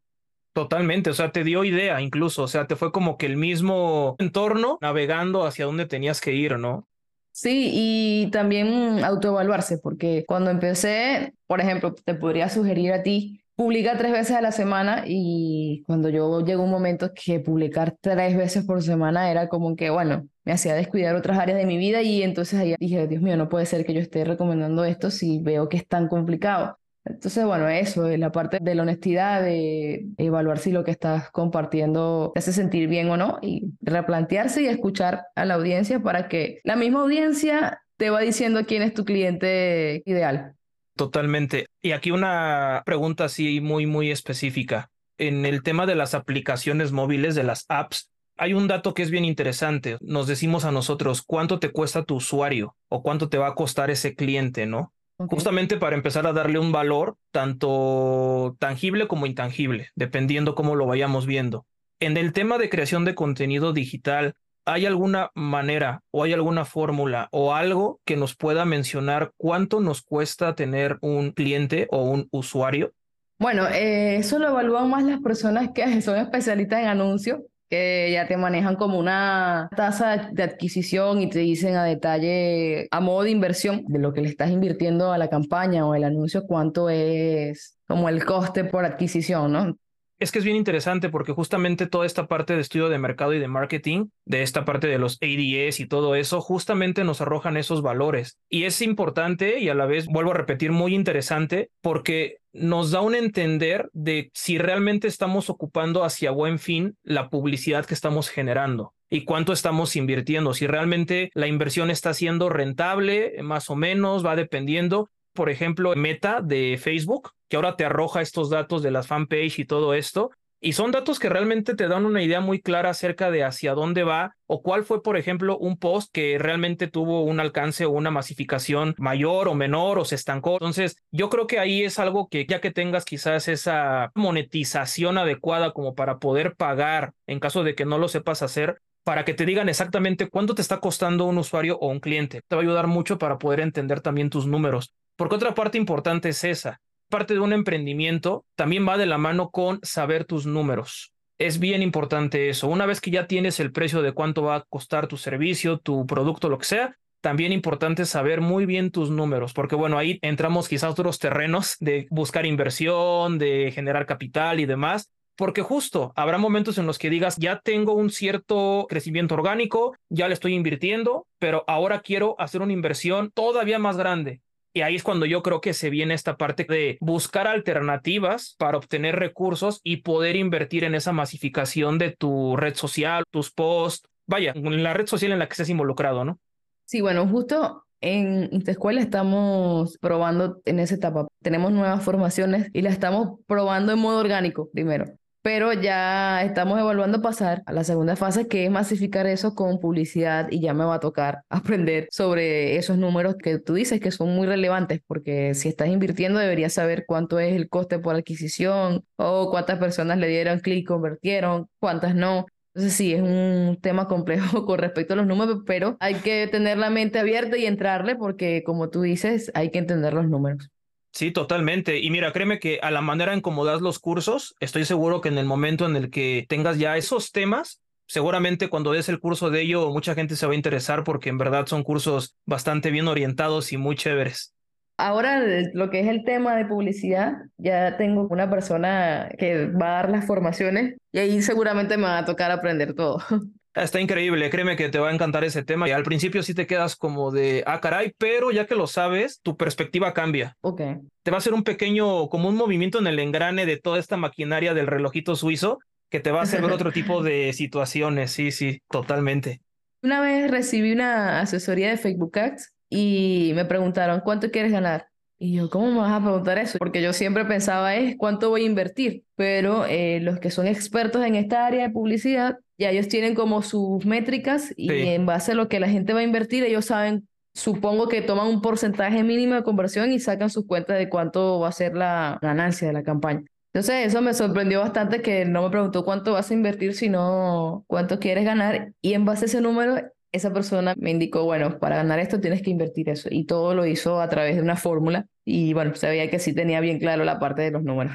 Totalmente, o sea, te dio idea incluso, o sea, te fue como que el mismo entorno navegando hacia donde tenías que ir, ¿no? Sí, y también autoevaluarse, porque cuando empecé, por ejemplo, te podría sugerir a ti, publica tres veces a la semana y cuando yo llegó un momento que publicar tres veces por semana era como que, bueno, me hacía descuidar otras áreas de mi vida y entonces ahí dije, Dios mío, no puede ser que yo esté recomendando esto si veo que es tan complicado. Entonces, bueno, eso, la parte de la honestidad, de evaluar si lo que estás compartiendo te hace sentir bien o no y replantearse y escuchar a la audiencia para que la misma audiencia te va diciendo quién es tu cliente ideal. Totalmente. Y aquí una pregunta así muy, muy específica. En el tema de las aplicaciones móviles, de las apps, hay un dato que es bien interesante. Nos decimos a nosotros cuánto te cuesta tu usuario o cuánto te va a costar ese cliente, ¿no? Justamente para empezar a darle un valor tanto tangible como intangible, dependiendo cómo lo vayamos viendo. En el tema de creación de contenido digital, ¿hay alguna manera o hay alguna fórmula o algo que nos pueda mencionar cuánto nos cuesta tener un cliente o un usuario? Bueno, eh, eso lo evalúan más las personas que son especialistas en anuncios que ya te manejan como una tasa de adquisición y te dicen a detalle, a modo de inversión, de lo que le estás invirtiendo a la campaña o el anuncio, cuánto es como el coste por adquisición, ¿no? Es que es bien interesante porque justamente toda esta parte de estudio de mercado y de marketing, de esta parte de los ADS y todo eso, justamente nos arrojan esos valores. Y es importante y a la vez, vuelvo a repetir, muy interesante porque nos da un entender de si realmente estamos ocupando hacia buen fin la publicidad que estamos generando y cuánto estamos invirtiendo, si realmente la inversión está siendo rentable, más o menos, va dependiendo por ejemplo, Meta de Facebook, que ahora te arroja estos datos de las fanpage y todo esto. Y son datos que realmente te dan una idea muy clara acerca de hacia dónde va o cuál fue, por ejemplo, un post que realmente tuvo un alcance o una masificación mayor o menor o se estancó. Entonces, yo creo que ahí es algo que ya que tengas quizás esa monetización adecuada como para poder pagar en caso de que no lo sepas hacer, para que te digan exactamente cuánto te está costando un usuario o un cliente. Te va a ayudar mucho para poder entender también tus números. Porque otra parte importante es esa. Parte de un emprendimiento también va de la mano con saber tus números. Es bien importante eso. Una vez que ya tienes el precio de cuánto va a costar tu servicio, tu producto, lo que sea, también importante saber muy bien tus números, porque bueno, ahí entramos quizás otros terrenos de buscar inversión, de generar capital y demás, porque justo habrá momentos en los que digas, ya tengo un cierto crecimiento orgánico, ya le estoy invirtiendo, pero ahora quiero hacer una inversión todavía más grande. Y ahí es cuando yo creo que se viene esta parte de buscar alternativas para obtener recursos y poder invertir en esa masificación de tu red social, tus posts, vaya, en la red social en la que estés involucrado, ¿no? Sí, bueno, justo en escuela estamos probando en esa etapa. Tenemos nuevas formaciones y la estamos probando en modo orgánico primero. Pero ya estamos evaluando pasar a la segunda fase, que es masificar eso con publicidad y ya me va a tocar aprender sobre esos números que tú dices que son muy relevantes, porque si estás invirtiendo deberías saber cuánto es el coste por adquisición o cuántas personas le dieron clic, convirtieron, cuántas no. Entonces sí, es un tema complejo con respecto a los números, pero hay que tener la mente abierta y entrarle porque como tú dices, hay que entender los números. Sí, totalmente. Y mira, créeme que a la manera en cómo das los cursos, estoy seguro que en el momento en el que tengas ya esos temas, seguramente cuando des el curso de ello, mucha gente se va a interesar porque en verdad son cursos bastante bien orientados y muy chéveres. Ahora lo que es el tema de publicidad, ya tengo una persona que va a dar las formaciones y ahí seguramente me va a tocar aprender todo. Está increíble, créeme que te va a encantar ese tema. Y al principio sí te quedas como de, ah, caray, pero ya que lo sabes, tu perspectiva cambia. Ok. Te va a hacer un pequeño, como un movimiento en el engrane de toda esta maquinaria del relojito suizo que te va a hacer ver otro tipo de situaciones. Sí, sí, totalmente. Una vez recibí una asesoría de Facebook Ads y me preguntaron, ¿cuánto quieres ganar? Y yo, ¿cómo me vas a preguntar eso? Porque yo siempre pensaba es cuánto voy a invertir, pero eh, los que son expertos en esta área de publicidad, ya ellos tienen como sus métricas y en base a lo que la gente va a invertir, ellos saben, supongo que toman un porcentaje mínimo de conversión y sacan sus cuentas de cuánto va a ser la ganancia de la campaña. Entonces eso me sorprendió bastante que no me preguntó cuánto vas a invertir, sino cuánto quieres ganar y en base a ese número esa persona me indicó, bueno, para ganar esto tienes que invertir eso. Y todo lo hizo a través de una fórmula. Y bueno, sabía que sí tenía bien claro la parte de los números.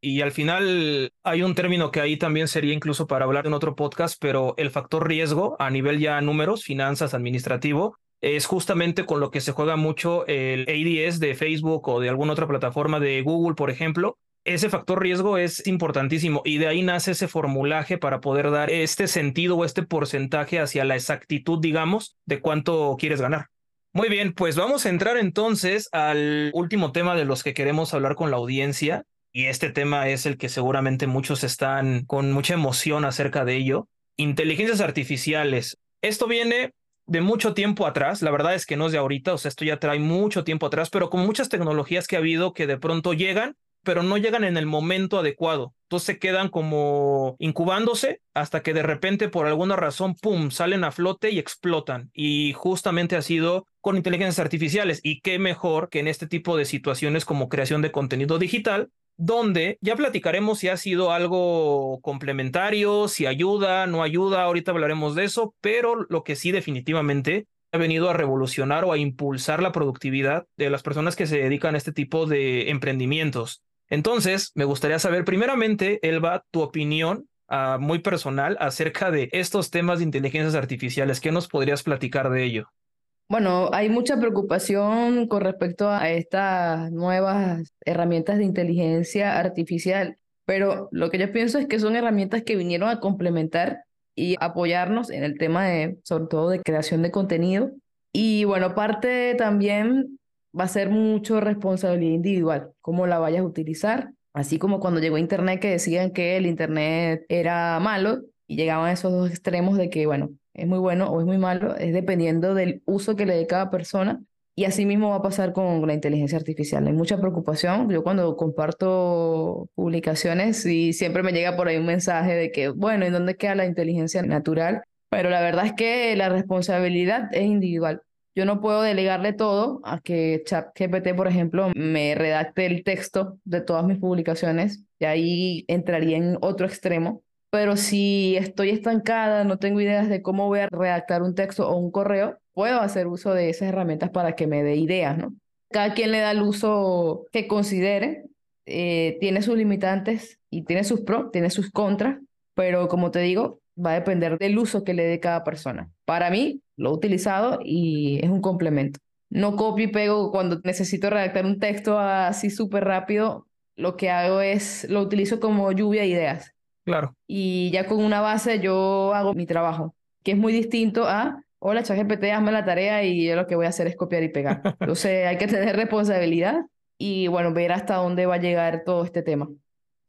Y al final hay un término que ahí también sería incluso para hablar en otro podcast, pero el factor riesgo a nivel ya números, finanzas, administrativo, es justamente con lo que se juega mucho el ADS de Facebook o de alguna otra plataforma de Google, por ejemplo, ese factor riesgo es importantísimo y de ahí nace ese formulaje para poder dar este sentido o este porcentaje hacia la exactitud, digamos, de cuánto quieres ganar. Muy bien, pues vamos a entrar entonces al último tema de los que queremos hablar con la audiencia y este tema es el que seguramente muchos están con mucha emoción acerca de ello. Inteligencias artificiales. Esto viene de mucho tiempo atrás, la verdad es que no es de ahorita, o sea, esto ya trae mucho tiempo atrás, pero con muchas tecnologías que ha habido que de pronto llegan pero no llegan en el momento adecuado. Entonces se quedan como incubándose hasta que de repente por alguna razón, ¡pum!, salen a flote y explotan. Y justamente ha sido con inteligencias artificiales. Y qué mejor que en este tipo de situaciones como creación de contenido digital, donde ya platicaremos si ha sido algo complementario, si ayuda, no ayuda, ahorita hablaremos de eso, pero lo que sí definitivamente ha venido a revolucionar o a impulsar la productividad de las personas que se dedican a este tipo de emprendimientos. Entonces, me gustaría saber primeramente, Elba, tu opinión ah, muy personal acerca de estos temas de inteligencias artificiales. ¿Qué nos podrías platicar de ello? Bueno, hay mucha preocupación con respecto a estas nuevas herramientas de inteligencia artificial, pero lo que yo pienso es que son herramientas que vinieron a complementar y apoyarnos en el tema de, sobre todo, de creación de contenido. Y bueno, parte también va a ser mucho responsabilidad individual, cómo la vayas a utilizar. Así como cuando llegó Internet que decían que el Internet era malo y llegaban a esos dos extremos de que, bueno, es muy bueno o es muy malo, es dependiendo del uso que le dé cada persona. Y así mismo va a pasar con la inteligencia artificial. Hay mucha preocupación. Yo cuando comparto publicaciones y siempre me llega por ahí un mensaje de que, bueno, ¿en dónde queda la inteligencia natural? Pero la verdad es que la responsabilidad es individual. Yo no puedo delegarle todo a que ChatGPT, por ejemplo, me redacte el texto de todas mis publicaciones y ahí entraría en otro extremo. Pero si estoy estancada, no tengo ideas de cómo voy a redactar un texto o un correo, puedo hacer uso de esas herramientas para que me dé ideas, ¿no? Cada quien le da el uso que considere, eh, tiene sus limitantes y tiene sus pros, tiene sus contras, pero como te digo, va a depender del uso que le dé cada persona. Para mí, lo he utilizado y es un complemento. No copio y pego cuando necesito redactar un texto así súper rápido. Lo que hago es, lo utilizo como lluvia de ideas. Claro. Y ya con una base yo hago mi trabajo, que es muy distinto a, hola ChatGPT, hazme la tarea y yo lo que voy a hacer es copiar y pegar. Entonces hay que tener responsabilidad y bueno, ver hasta dónde va a llegar todo este tema.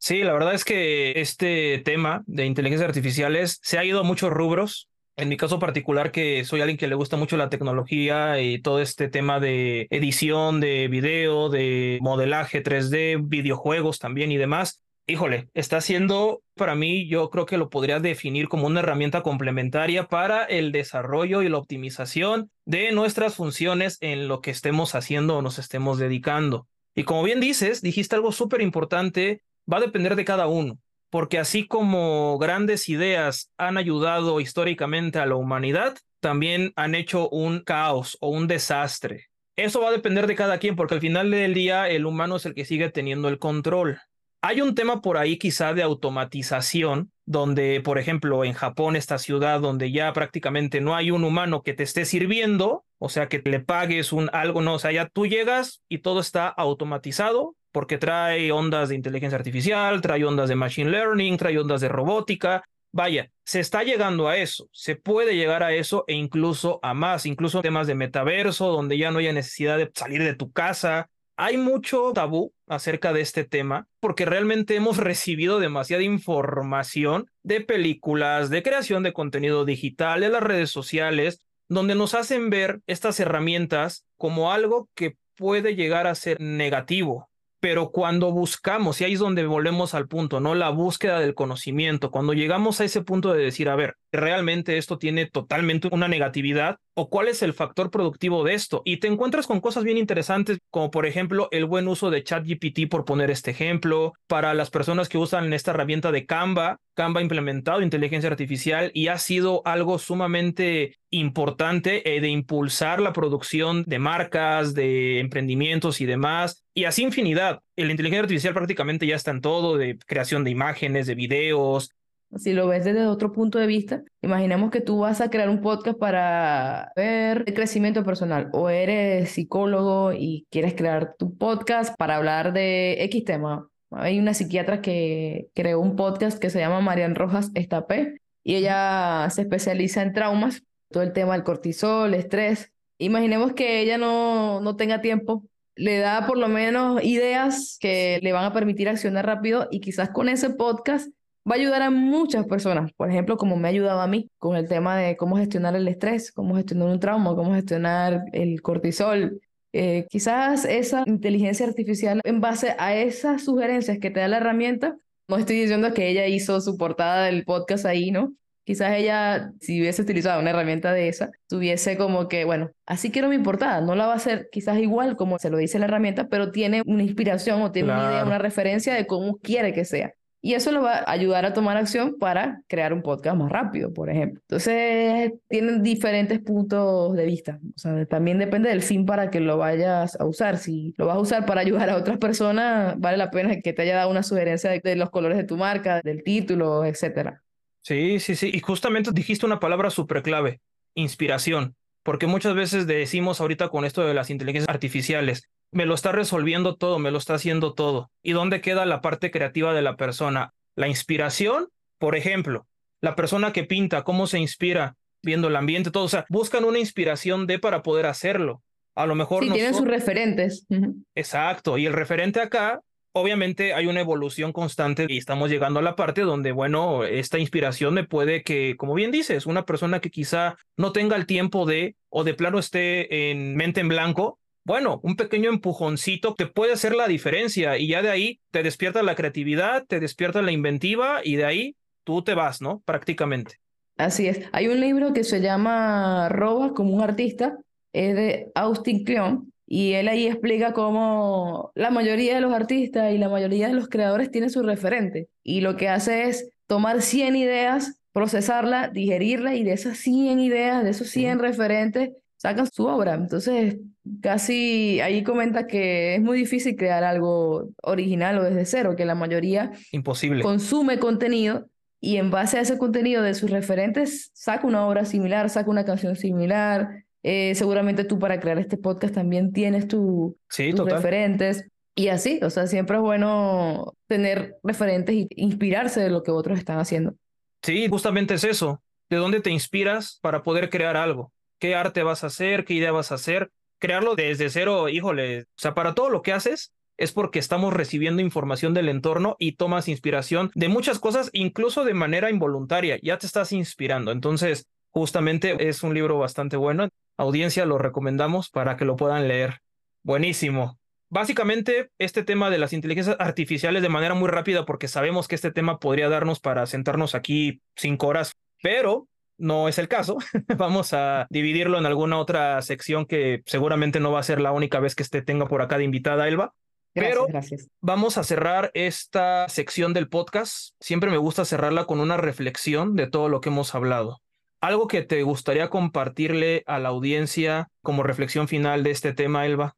Sí, la verdad es que este tema de inteligencias artificiales se ha ido a muchos rubros. En mi caso particular, que soy alguien que le gusta mucho la tecnología y todo este tema de edición de video, de modelaje 3D, videojuegos también y demás, híjole, está siendo para mí, yo creo que lo podría definir como una herramienta complementaria para el desarrollo y la optimización de nuestras funciones en lo que estemos haciendo o nos estemos dedicando. Y como bien dices, dijiste algo súper importante, va a depender de cada uno, porque así como grandes ideas han ayudado históricamente a la humanidad, también han hecho un caos o un desastre. Eso va a depender de cada quien, porque al final del día el humano es el que sigue teniendo el control. Hay un tema por ahí quizá de automatización, donde, por ejemplo, en Japón, esta ciudad donde ya prácticamente no hay un humano que te esté sirviendo, o sea, que le pagues un algo, no, o sea, ya tú llegas y todo está automatizado porque trae ondas de inteligencia artificial, trae ondas de machine learning, trae ondas de robótica. Vaya, se está llegando a eso, se puede llegar a eso e incluso a más, incluso temas de metaverso, donde ya no haya necesidad de salir de tu casa, hay mucho tabú acerca de este tema porque realmente hemos recibido demasiada información de películas, de creación de contenido digital, de las redes sociales, donde nos hacen ver estas herramientas como algo que puede llegar a ser negativo. Pero cuando buscamos, y ahí es donde volvemos al punto, ¿no? La búsqueda del conocimiento, cuando llegamos a ese punto de decir, a ver, realmente esto tiene totalmente una negatividad, o cuál es el factor productivo de esto. Y te encuentras con cosas bien interesantes, como por ejemplo el buen uso de ChatGPT, por poner este ejemplo, para las personas que usan esta herramienta de Canva. Canva ha implementado inteligencia artificial y ha sido algo sumamente importante eh, de impulsar la producción de marcas, de emprendimientos y demás. Y así infinidad. La inteligencia artificial prácticamente ya está en todo, de creación de imágenes, de videos, si lo ves desde otro punto de vista, imaginemos que tú vas a crear un podcast para ver el crecimiento personal o eres psicólogo y quieres crear tu podcast para hablar de X tema. Hay una psiquiatra que creó un podcast que se llama Marian Rojas Estapé y ella se especializa en traumas, todo el tema del cortisol, estrés. Imaginemos que ella no, no tenga tiempo le da por lo menos ideas que le van a permitir accionar rápido y quizás con ese podcast va a ayudar a muchas personas, por ejemplo, como me ha ayudado a mí con el tema de cómo gestionar el estrés, cómo gestionar un trauma, cómo gestionar el cortisol. Eh, quizás esa inteligencia artificial, en base a esas sugerencias que te da la herramienta, no estoy diciendo que ella hizo su portada del podcast ahí, ¿no? Quizás ella, si hubiese utilizado una herramienta de esa, tuviese como que, bueno, así quiero mi portada. No la va a hacer quizás igual como se lo dice la herramienta, pero tiene una inspiración o tiene una idea, una referencia de cómo quiere que sea. Y eso lo va a ayudar a tomar acción para crear un podcast más rápido, por ejemplo. Entonces, tienen diferentes puntos de vista. O sea, también depende del fin para que lo vayas a usar. Si lo vas a usar para ayudar a otras personas, vale la pena que te haya dado una sugerencia de, los colores de tu marca, del título, etcétera. Sí, sí, sí. Y justamente dijiste una palabra súper clave, inspiración. Porque muchas veces decimos ahorita con esto de las inteligencias artificiales, me lo está resolviendo todo, me lo está haciendo todo. ¿Y dónde queda la parte creativa de la persona? La inspiración, por ejemplo, la persona que pinta, cómo se inspira viendo el ambiente, todo, o sea, buscan una inspiración de para poder hacerlo. A lo mejor sí, tienen sus referentes. Exacto, y el referente acá, obviamente hay una evolución constante y estamos llegando a la parte donde, bueno, esta inspiración me puede que, como bien dices, una persona que quizá no tenga el tiempo de, o de plano esté en mente en blanco, bueno, un pequeño empujoncito te puede hacer la diferencia y ya de ahí te despierta la creatividad, te despierta la inventiva y de ahí tú te vas, ¿no? Prácticamente. Así es. Hay un libro que se llama Roba como un artista, es de Austin Kleon, y él ahí explica cómo la mayoría de los artistas y la mayoría de los creadores tienen su referente. Y lo que hace es tomar 100 ideas, procesarla, digerirla y de esas 100 ideas, de esos 100 referentes, sacan su obra. Entonces, casi ahí comenta que es muy difícil crear algo original o desde cero, que la mayoría Imposible. consume contenido y en base a ese contenido de sus referentes saca una obra similar, saca una canción similar. Eh, seguramente tú para crear este podcast también tienes tu, tus referentes. Y así, o sea, siempre es bueno tener referentes e inspirarse de lo que otros están haciendo. Sí, justamente es eso. ¿De dónde te inspiras para poder crear algo? ¿Qué arte vas a hacer? ¿Qué idea vas a hacer? crearlo desde cero, híjole, o sea, para todo lo que haces es porque estamos recibiendo información del entorno y tomas inspiración de muchas cosas, incluso de manera involuntaria, ya te estás inspirando. Entonces, justamente es un libro bastante bueno. Audiencia, lo recomendamos para que lo puedan leer. Buenísimo. Básicamente, este tema de las inteligencias artificiales de manera muy rápida, porque sabemos que este tema podría darnos para sentarnos aquí cinco horas, pero no es el caso. Vamos a dividirlo en alguna otra sección que seguramente no va a ser la única vez que esté tenga por acá de invitada Elba. Pero gracias. vamos a cerrar esta sección del podcast. Siempre me gusta cerrarla con una reflexión de todo lo que hemos hablado. ¿Algo que te gustaría compartirle a la audiencia como reflexión final de este tema, Elba?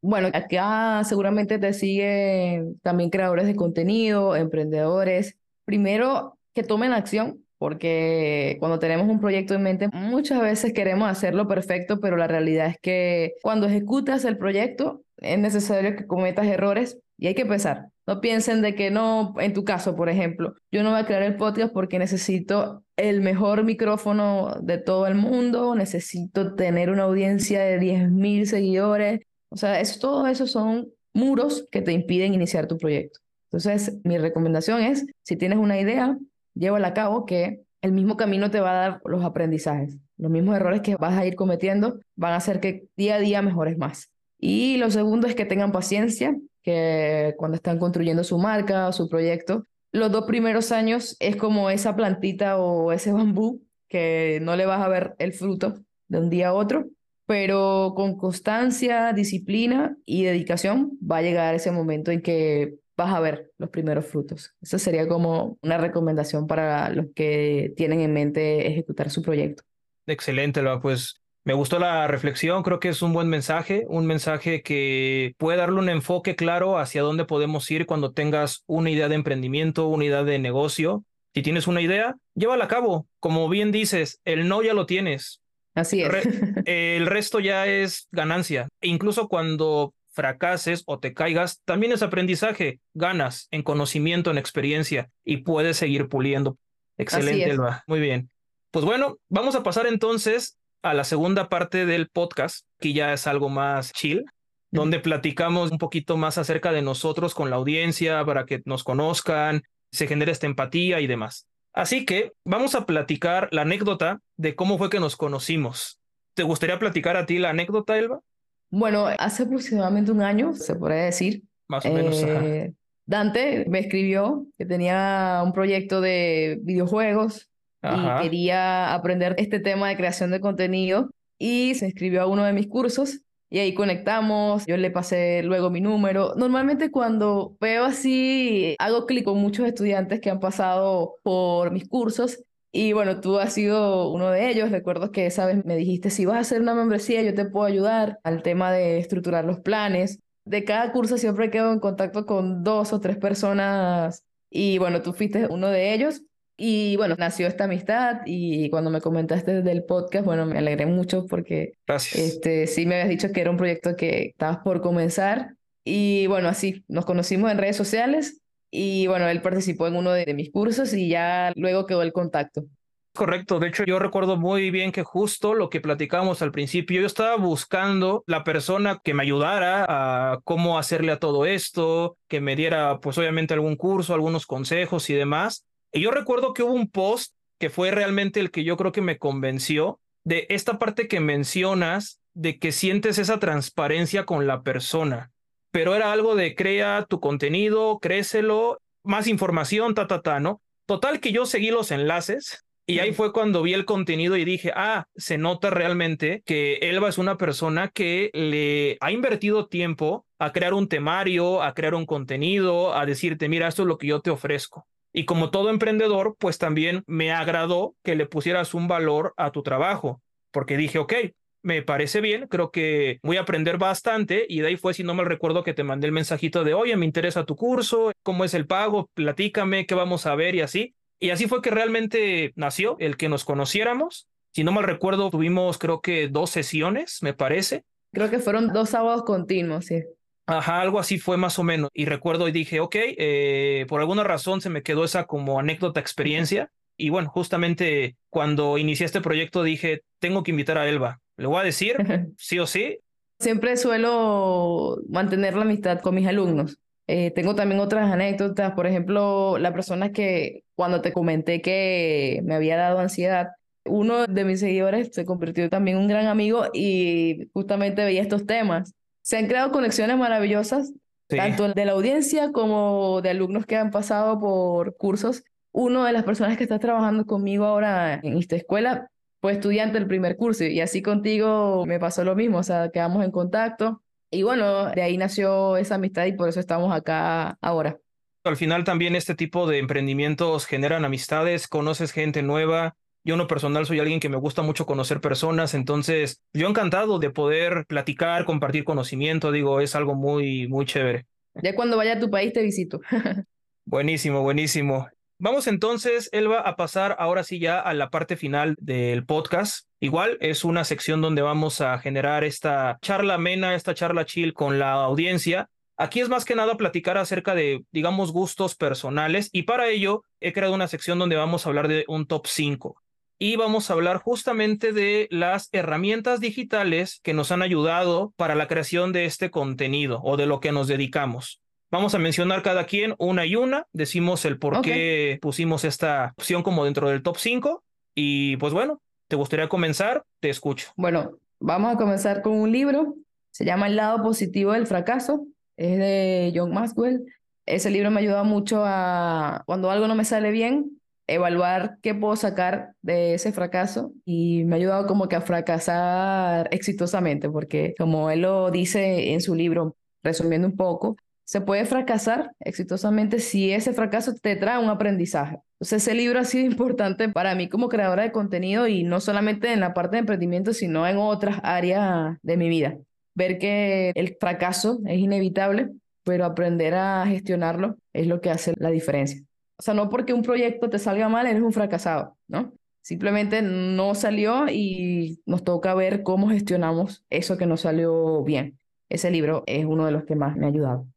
Bueno, acá seguramente te siguen también creadores de contenido, emprendedores. Primero, que tomen acción, porque cuando tenemos un proyecto en mente, muchas veces queremos hacerlo perfecto, pero la realidad es que cuando ejecutas el proyecto, es necesario que cometas errores y hay que empezar. No piensen de que no, en tu caso, por ejemplo, yo no voy a crear el podcast porque necesito el mejor micrófono de todo el mundo, necesito tener una audiencia de 10.000 seguidores. O sea, eso, todo eso son muros que te impiden iniciar tu proyecto. Entonces, mi recomendación es, si tienes una idea, llévala a cabo, que el mismo camino te va a dar los aprendizajes. Los mismos errores que vas a ir cometiendo van a hacer que día a día mejores más. Y lo segundo es que tengan paciencia, que cuando están construyendo su marca o su proyecto, los dos primeros años es como esa plantita o ese bambú que no le vas a ver el fruto de un día a otro, pero con constancia, disciplina y dedicación va a llegar ese momento en que vas a ver los primeros frutos. Esa sería como una recomendación para los que tienen en mente ejecutar su proyecto. Excelente, pues me gustó la reflexión, creo que es un buen mensaje, un mensaje que puede darle un enfoque claro hacia dónde podemos ir cuando tengas una idea de emprendimiento, una idea de negocio. Si tienes una idea, llévala a cabo. Como bien dices, el no ya lo tienes. Así es. el resto ya es ganancia. E incluso cuando fracases o te caigas, también es aprendizaje. Ganas en conocimiento, en experiencia y puedes seguir puliendo. Excelente, Elba. Muy bien. Pues bueno, vamos a pasar entonces a la segunda parte del podcast, que ya es algo más chill, donde platicamos un poquito más acerca de nosotros con la audiencia para que nos conozcan, se genere esta empatía y demás. Así que vamos a platicar la anécdota de cómo fue que nos conocimos. ¿Te gustaría platicar a ti la anécdota, Elba? Bueno, hace aproximadamente un año, se podría decir. Más o menos. Eh, Dante me escribió que tenía un proyecto de videojuegos y quería aprender este tema de creación de contenido y se inscribió a uno de mis cursos y ahí conectamos, yo le pasé luego mi número. Normalmente cuando veo así, hago clic con muchos estudiantes que han pasado por mis cursos y bueno, tú has sido uno de ellos. Recuerdo que esa vez me dijiste, si vas a hacer una membresía, yo te puedo ayudar al tema de estructurar los planes. De cada curso siempre quedo en contacto con dos o tres personas y bueno, tú fuiste uno de ellos. Y bueno, nació esta amistad y cuando me comentaste del podcast, bueno, me alegré mucho porque este, sí me habías dicho que era un proyecto que estabas por comenzar. Y bueno, así, nos conocimos en redes sociales y bueno, él participó en uno de, mis cursos y ya luego quedó el contacto. Correcto, de hecho yo recuerdo muy bien que justo lo que platicamos al principio, yo estaba buscando la persona que me ayudara a cómo hacerle a todo esto, que me diera pues obviamente algún curso, algunos consejos y demás. Y yo recuerdo que hubo un post que fue realmente el que yo creo que me convenció de esta parte que mencionas de que sientes esa transparencia con la persona, pero era algo de crea tu contenido, crécelo, más información, ta, ta, ta, ¿no? Total que yo seguí los enlaces y ahí fue cuando vi el contenido y dije, ah, se nota realmente que Elba es una persona que le ha invertido tiempo a crear un temario, a crear un contenido, a decirte, mira, esto es lo que yo te ofrezco. Y como todo emprendedor, pues también me agradó que le pusieras un valor a tu trabajo, porque dije, ok, me parece bien, creo que voy a aprender bastante y de ahí fue, si no me recuerdo, que te mandé el mensajito de, oye, me interesa tu curso, cómo es el pago, platícame, qué vamos a ver y así. Y así fue que realmente nació el que nos conociéramos. Si no mal recuerdo, tuvimos creo que dos sesiones, me parece. Creo que fueron dos sábados continuos, sí. Ajá, algo así fue más o menos. Y recuerdo y dije, ok, eh, por alguna razón se me quedó esa como anécdota, experiencia. Y bueno, justamente cuando inicié este proyecto dije, tengo que invitar a Elba. Le voy a decir, sí o sí. Siempre suelo mantener la amistad con mis alumnos. Eh, tengo también otras anécdotas, por ejemplo, la persona que cuando te comenté que me había dado ansiedad, uno de mis seguidores se convirtió también en un gran amigo y justamente veía estos temas Se han creado conexiones maravillosas, tanto de la audiencia como de alumnos que han pasado por cursos. Uno de las personas que está trabajando conmigo ahora en esta escuela fue estudiante del primer curso y así contigo me pasó lo mismo, o sea, quedamos en contacto y bueno, de ahí nació esa amistad y por eso estamos acá ahora. Al final también este tipo de emprendimientos generan amistades, conoces gente nueva, yo en lo personal soy alguien que me gusta mucho conocer personas, entonces yo encantado de poder platicar, compartir conocimiento, digo, es algo muy, muy chévere. Ya cuando vaya a tu país te visito. buenísimo, buenísimo. Vamos entonces, Elba, a pasar ahora sí ya a la parte final del podcast. Igual es una sección donde vamos a generar esta charla amena, esta charla chill con la audiencia. Aquí es más que nada platicar acerca de, digamos, gustos personales y para ello he creado una sección donde vamos a hablar de un top 5 y vamos a hablar justamente de las herramientas digitales que nos han ayudado para la creación de este contenido o de lo que nos dedicamos. Vamos a mencionar cada quien una y una, decimos el por qué pusimos esta opción como dentro del top 5 y pues bueno, ¿te gustaría comenzar? Te escucho. Bueno, vamos a comenzar con un libro, se llama El lado positivo del fracaso, es de John Maxwell. Ese libro me ayuda mucho a cuando algo no me sale bien, evaluar qué puedo sacar de ese fracaso y me ha ayudado como que a fracasar exitosamente, porque como él lo dice en su libro, resumiendo un poco, se puede fracasar exitosamente si ese fracaso te trae un aprendizaje. Entonces ese libro ha sido importante para mí como creadora de contenido y no solamente en la parte de emprendimiento, sino en otras áreas de mi vida. Ver que el fracaso es inevitable, pero aprender a gestionarlo es lo que hace la diferencia. O sea, no porque un proyecto te salga mal, eres un fracasado, ¿no? Simplemente no salió y nos toca ver cómo gestionamos eso que no salió bien. Ese libro es uno de los que más me ha ayudado.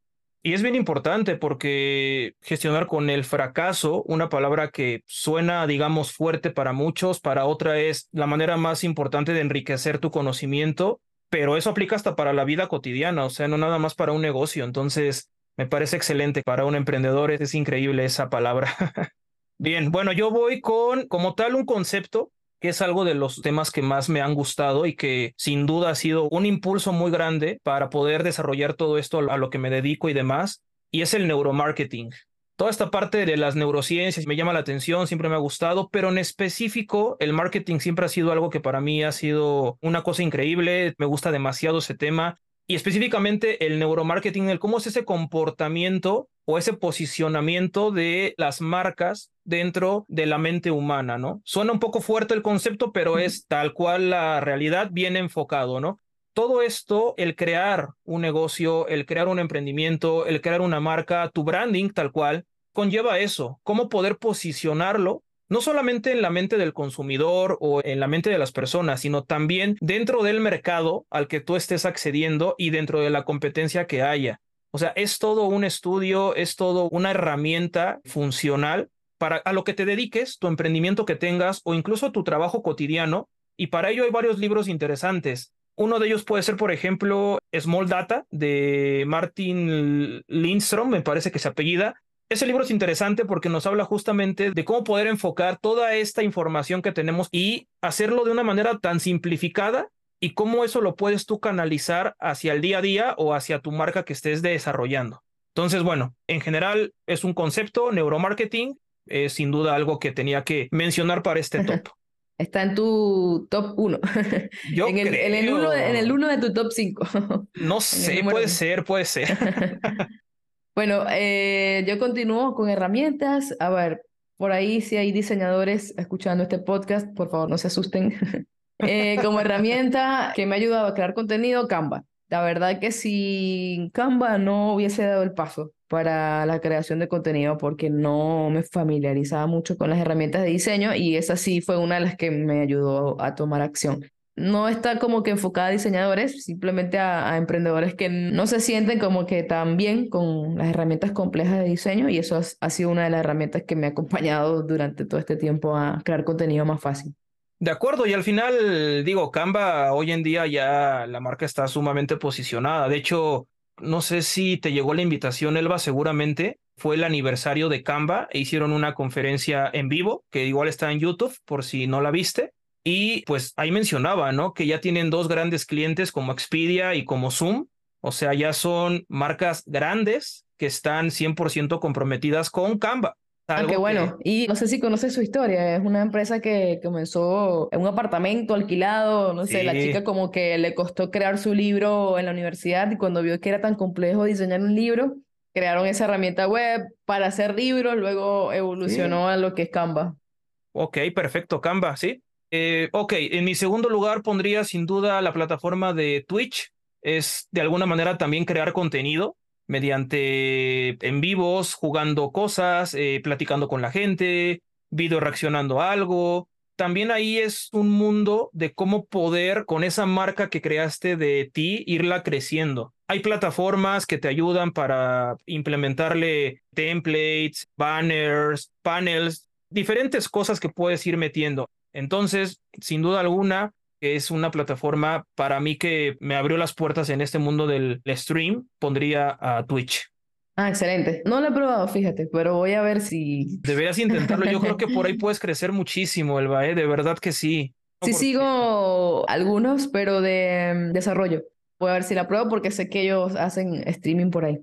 Y es bien importante porque gestionar con el fracaso, una palabra que suena, digamos, fuerte para muchos, para otra es la manera más importante de enriquecer tu conocimiento, pero eso aplica hasta para la vida cotidiana, o sea, no nada más para un negocio. Entonces, me parece excelente para un emprendedor, es, increíble esa palabra. Bien, bueno, yo voy con como tal un concepto que es algo de los temas que más me han gustado y que sin duda ha sido un impulso muy grande para poder desarrollar todo esto a lo que me dedico y demás, y es el neuromarketing. Toda esta parte de las neurociencias me llama la atención, siempre me ha gustado, pero en específico el marketing siempre ha sido algo que para mí ha sido una cosa increíble, me gusta demasiado ese tema y específicamente el neuromarketing, el cómo es ese comportamiento o ese posicionamiento de las marcas dentro de la mente humana, ¿no? Suena un poco fuerte el concepto, pero es tal cual la realidad bien enfocado, ¿no? Todo esto, el crear un negocio, el crear un emprendimiento, el crear una marca, tu branding tal cual, conlleva eso, cómo poder posicionarlo no solamente en la mente del consumidor o en la mente de las personas, sino también dentro del mercado al que tú estés accediendo y dentro de la competencia que haya. O sea, es todo un estudio, es todo una herramienta funcional para a lo que te dediques, tu emprendimiento que tengas o incluso tu trabajo cotidiano. Y para ello hay varios libros interesantes. Uno de ellos puede ser, por ejemplo, Small Data de Martin Lindstrom, me parece que se apellida, ese libro es interesante porque nos habla justamente de cómo poder enfocar toda esta información que tenemos y hacerlo de una manera tan simplificada y cómo eso lo puedes tú canalizar hacia el día a día o hacia tu marca que estés desarrollando. Entonces, bueno, en general es un concepto, neuromarketing, es sin duda algo que tenía que mencionar para este top. Está en tu top 1. Yo en, el, en, el uno, en el uno de tu top 5. No sé, puede ser, puede ser. Bueno, eh, yo continúo con herramientas. A ver, por ahí si hay diseñadores escuchando este podcast, por favor no se asusten. Eh, como herramienta que me ha ayudado a crear contenido, Canva. La verdad que sin Canva no hubiese dado el paso para la creación de contenido porque no me familiarizaba mucho con las herramientas de diseño y esa sí fue una de las que me ayudó a tomar acción no está como que enfocada a diseñadores, simplemente a, emprendedores que no se sienten como que tan bien con las herramientas complejas de diseño y eso ha, sido una de las herramientas que me ha acompañado durante todo este tiempo a crear contenido más fácil. De acuerdo, y al final, digo, Canva hoy en día ya la marca está sumamente posicionada. De hecho, no sé si te llegó la invitación, Elba, seguramente fue el aniversario de Canva e hicieron una conferencia en vivo, que igual está en YouTube por si no la viste. Y pues ahí mencionaba, ¿no? Que ya tienen dos grandes clientes como Expedia y como Zoom. O sea, ya son marcas grandes que están 100% comprometidas con Canva. Ah, qué bueno. Y no sé si conoces su historia. Es una empresa que comenzó en un apartamento alquilado. No sé, la chica como que le costó crear su libro en la universidad y cuando vio que era tan complejo diseñar un libro, crearon esa herramienta web para hacer libros, luego evolucionó a lo que es Canva. Ok, perfecto, Canva, sí. Eh, ok, en mi segundo lugar pondría sin duda la plataforma de Twitch. Es de alguna manera también crear contenido mediante en vivos, jugando cosas, eh, platicando con la gente, video reaccionando a algo. También ahí es un mundo de cómo poder con esa marca que creaste de ti irla creciendo. Hay plataformas que te ayudan para implementarle templates, banners, panels, diferentes cosas que puedes ir metiendo. Entonces, sin duda alguna, es una plataforma para mí que me abrió las puertas en este mundo del stream, pondría a Twitch. Ah, excelente. No lo he probado, fíjate, pero voy a ver si... Deberías intentarlo. Yo creo que por ahí puedes crecer muchísimo, Elba, ¿eh? de verdad que sí. Sí sigo algunos, pero de mm, desarrollo. Voy a ver si la pruebo porque sé que ellos hacen streaming por ahí.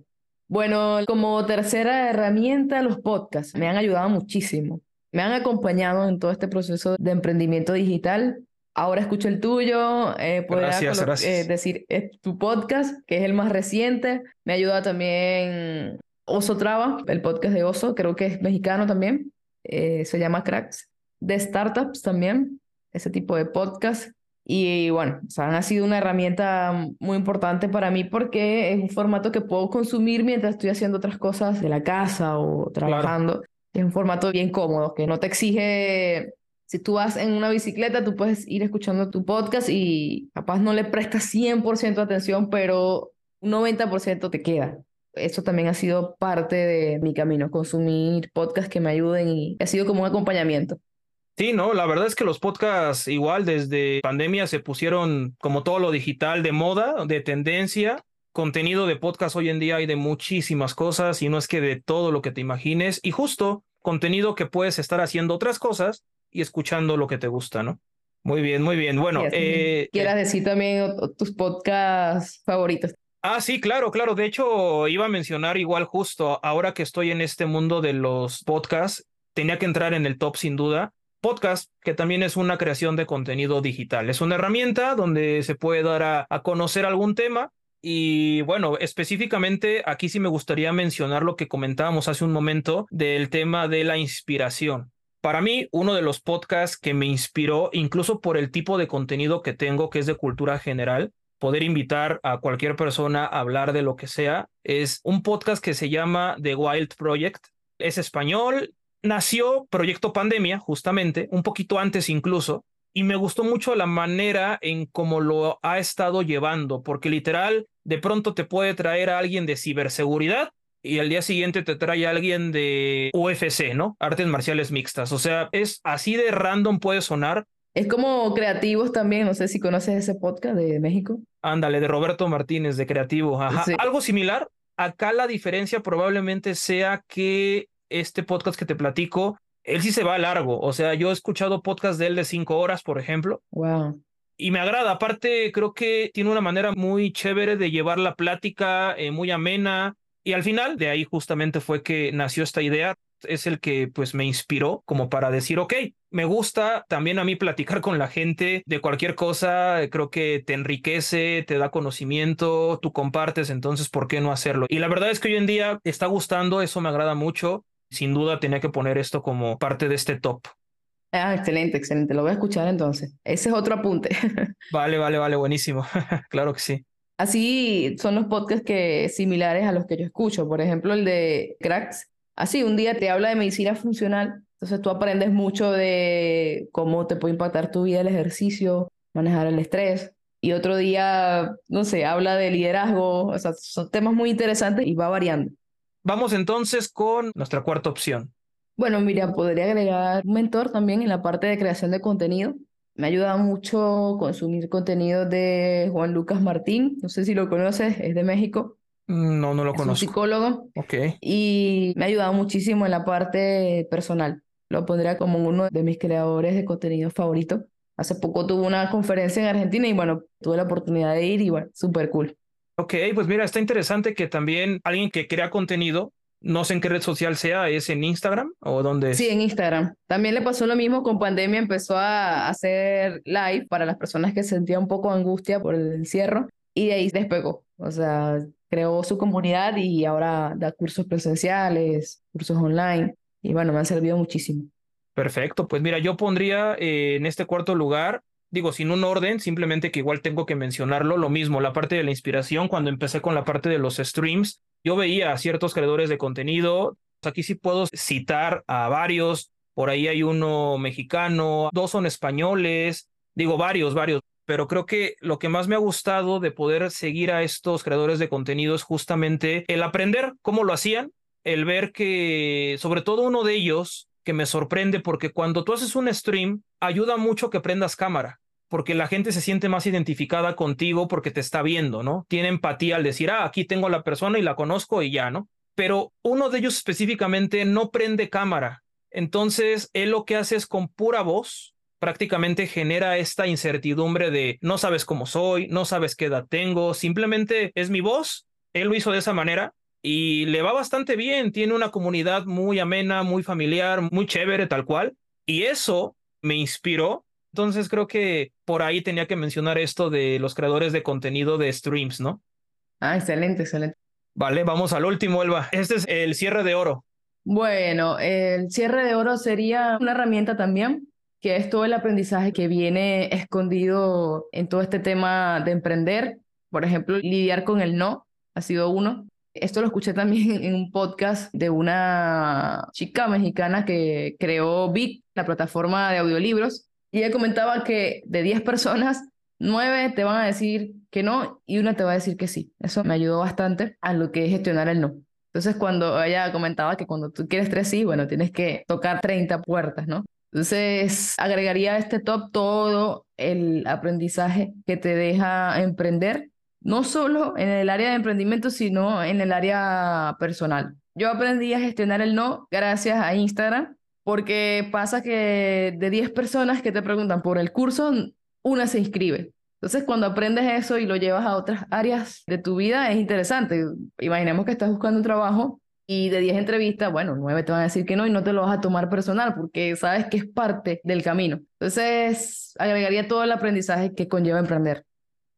Bueno, como tercera herramienta, los podcasts me han ayudado muchísimo. Me han acompañado en todo este proceso de emprendimiento digital ahora escucho el tuyo, eh, gracias, eh, decir tu podcast, que es el más reciente. Me ayuda también Oso Traba, el podcast de Oso, creo que es mexicano también, eh, se llama Cracks, de startups también, ese tipo de podcast. Y bueno, o sea, han sido una herramienta muy importante para mí porque es un formato que puedo consumir mientras estoy haciendo otras cosas de la casa o trabajando. Es un formato bien cómodo, que no te exige si tú vas en una bicicleta, tú puedes ir escuchando tu podcast y capaz no le prestas 100% atención, pero un 90% te queda. Eso también ha sido parte de mi camino, consumir podcasts que me ayuden y ha sido como un acompañamiento. Sí, no, la verdad es que los podcasts igual desde pandemia se pusieron como todo lo digital de moda, de tendencia. Contenido de podcast hoy en día hay de muchísimas cosas y no es que de todo lo que te imagines y justo contenido que puedes estar haciendo otras cosas y escuchando lo que te gusta, ¿no? Muy bien, muy bien. Bueno, eh, quieras decir también tus podcasts favoritos. Ah, sí, claro, claro. De hecho, iba a mencionar igual justo ahora que estoy en este mundo de los podcasts, tenía que entrar en el top sin duda. Podcast, que también es una creación de contenido digital. Es una herramienta donde se puede dar a, a conocer algún tema y bueno, específicamente aquí sí me gustaría mencionar lo que comentábamos hace un momento del tema de la inspiración. Para mí, uno de los podcasts que me inspiró, incluso por el tipo de contenido que tengo, que es de cultura general, poder invitar a cualquier persona a hablar de lo que sea, es un podcast que se llama The Wild Project. Es español, nació Proyecto Pandemia, justamente, un poquito antes incluso, y me gustó mucho la manera en cómo lo ha estado llevando, porque literal, de pronto te puede traer a alguien de ciberseguridad y al día siguiente te trae alguien de UFC, ¿no? Artes marciales mixtas. O sea, es así de random puede sonar. Es como creativos también, no sé si conoces ese podcast de México. Ándale, de Roberto Martínez, de Creativo. Ajá. Algo similar. Acá la diferencia probablemente sea que este podcast que te platico, él sí se va largo. O sea, yo he escuchado podcasts de él de cinco horas, por ejemplo. Wow. Y me agrada. Aparte, creo que tiene una manera muy chévere de llevar la plática, eh, muy amena y al final, de ahí justamente fue que nació esta idea. Es el que pues me inspiró como para decir, ok, me gusta también a mí platicar con la gente de cualquier cosa, creo que te enriquece, te da conocimiento, tú compartes, entonces, ¿por qué no hacerlo? Y la verdad es que hoy en día está gustando, eso me agrada mucho. Sin duda tenía que poner esto como parte de este top. Ah, excelente, excelente. Lo voy a escuchar entonces. Ese es otro apunte. vale, vale, vale, buenísimo. claro que sí. Así son los podcasts que similares a los que yo escucho. Por ejemplo, el de Cracks. Así, un día te habla de medicina funcional. Entonces tú aprendes mucho de cómo te puede impactar tu vida el ejercicio, manejar el estrés. Y otro día, no sé, habla de liderazgo. O sea, son temas muy interesantes y va variando. Vamos entonces con nuestra cuarta opción. Bueno, mira, podría agregar un mentor también en la parte de creación de contenido. Me ha ayudado mucho consumir contenido de Juan Lucas Martín. No sé si lo conoces, es de México. No, no lo conozco. Es un psicólogo. Ok. Y me ha ayudado muchísimo en la parte personal. Lo pondría como uno de mis creadores de contenido favorito. Hace poco tuve una conferencia en Argentina y bueno, tuve la oportunidad de ir y bueno, súper cool. Ok, pues mira, está interesante que también alguien que crea contenido, no sé en qué red social sea, es en Instagram o dónde. Sí, en Instagram. También le pasó lo mismo con pandemia, empezó a hacer live para las personas que sentían un poco angustia por el encierro y de ahí despegó. O sea, creó su comunidad y ahora da cursos presenciales, cursos online y bueno, me han servido muchísimo. Perfecto, pues mira, yo pondría eh, en este cuarto lugar, digo, sin un orden, simplemente que igual tengo que mencionarlo, lo mismo, la parte de la inspiración, cuando empecé con la parte de los streams, yo veía a ciertos creadores de contenido, aquí sí puedo citar a varios, por ahí hay uno mexicano, dos son españoles, digo varios, varios, pero creo que lo que más me ha gustado de poder seguir a estos creadores de contenido es justamente el aprender cómo lo hacían, el ver que sobre todo uno de ellos que me sorprende porque cuando tú haces un stream ayuda mucho que prendas cámara porque la gente se siente más identificada contigo porque te está viendo, ¿no? Tiene empatía al decir, ah, aquí tengo a la persona y la conozco y ya, ¿no? Pero uno de ellos específicamente no prende cámara. Entonces, él lo que hace es con pura voz, prácticamente genera esta incertidumbre de no sabes cómo soy, no sabes qué edad tengo, simplemente es mi voz. Él lo hizo de esa manera y le va bastante bien, tiene una comunidad muy amena, muy familiar, muy chévere, tal cual. Y eso me inspiró. Entonces creo que por ahí tenía que mencionar esto de los creadores de contenido de streams, ¿no? Ah, excelente, excelente. Vale, vamos al último, Elba. Este es el cierre de oro. Bueno, el cierre de oro sería una herramienta también, que es todo el aprendizaje que viene escondido en todo este tema de emprender. Por ejemplo, lidiar con el no ha sido uno. Esto lo escuché también en un podcast de una chica mexicana que creó Bit, la plataforma de audiolibros, y ella comentaba que de 10 personas, 9 te van a decir que no y una te va a decir que sí. Eso me ayudó bastante a lo que es gestionar el no. Entonces, cuando ella comentaba que cuando tú quieres tres sí, bueno, tienes que tocar 30 puertas, ¿no? Entonces, agregaría a este top todo el aprendizaje que te deja emprender no solo en el área de emprendimiento, sino en el área personal. Yo aprendí a gestionar el no gracias a Instagram, porque pasa que de 10 personas que te preguntan por el curso, una se inscribe. Entonces, cuando aprendes eso y lo llevas a otras áreas de tu vida, es interesante. Imaginemos que estás buscando un trabajo y de 10 entrevistas, bueno, 9 te van a decir que no y no te lo vas a tomar personal porque sabes que es parte del camino. Entonces, agregaría todo el aprendizaje que conlleva emprender.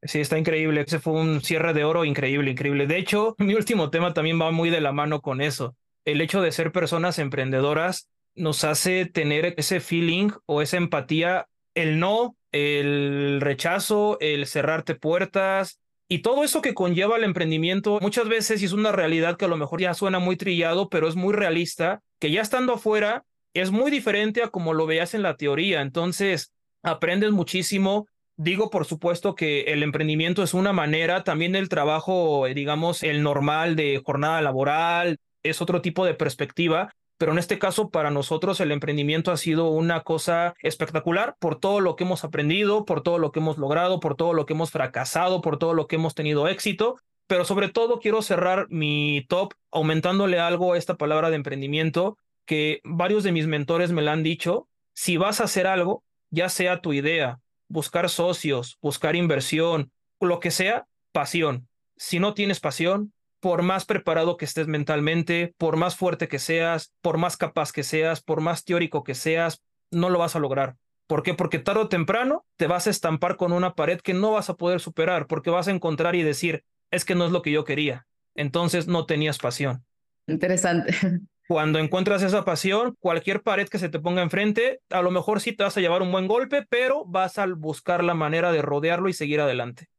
Sí, está increíble. Ese fue un cierre de oro increíble, increíble. De hecho, mi último tema también va muy de la mano con eso. El hecho de ser personas emprendedoras nos hace tener ese feeling o esa empatía, el no, el rechazo, el cerrarte puertas y todo eso que conlleva el emprendimiento. Muchas veces es una realidad que a lo mejor ya suena muy trillado, pero es muy realista, que ya estando afuera es muy diferente a como lo veas en la teoría. Entonces, aprendes muchísimo, Digo, por supuesto, que el emprendimiento es una manera, también el trabajo, eh, digamos, el normal de jornada laboral, es otro tipo de perspectiva, pero en este caso para nosotros el emprendimiento ha sido una cosa espectacular por todo lo que hemos aprendido, por todo lo que hemos logrado, por todo lo que hemos fracasado, por todo lo que hemos tenido éxito, pero sobre todo quiero cerrar mi top aumentándole algo a esta palabra de emprendimiento que varios de mis mentores me la han dicho, si vas a hacer algo, ya sea tu idea, buscar socios, buscar inversión, lo que sea, pasión. Si no tienes pasión, por más preparado que estés mentalmente, por más fuerte que seas, por más capaz que seas, por más teórico que seas, no lo vas a lograr. ¿Por qué? Porque tarde o temprano te vas a estampar con una pared que no vas a poder superar, porque vas a encontrar y decir, es que no es lo que yo quería. Entonces no tenías pasión. Interesante. Cuando encuentras esa pasión, cualquier pared que se te ponga enfrente, a lo mejor sí te vas a llevar un buen golpe, pero vas a buscar la manera de rodearlo y seguir adelante.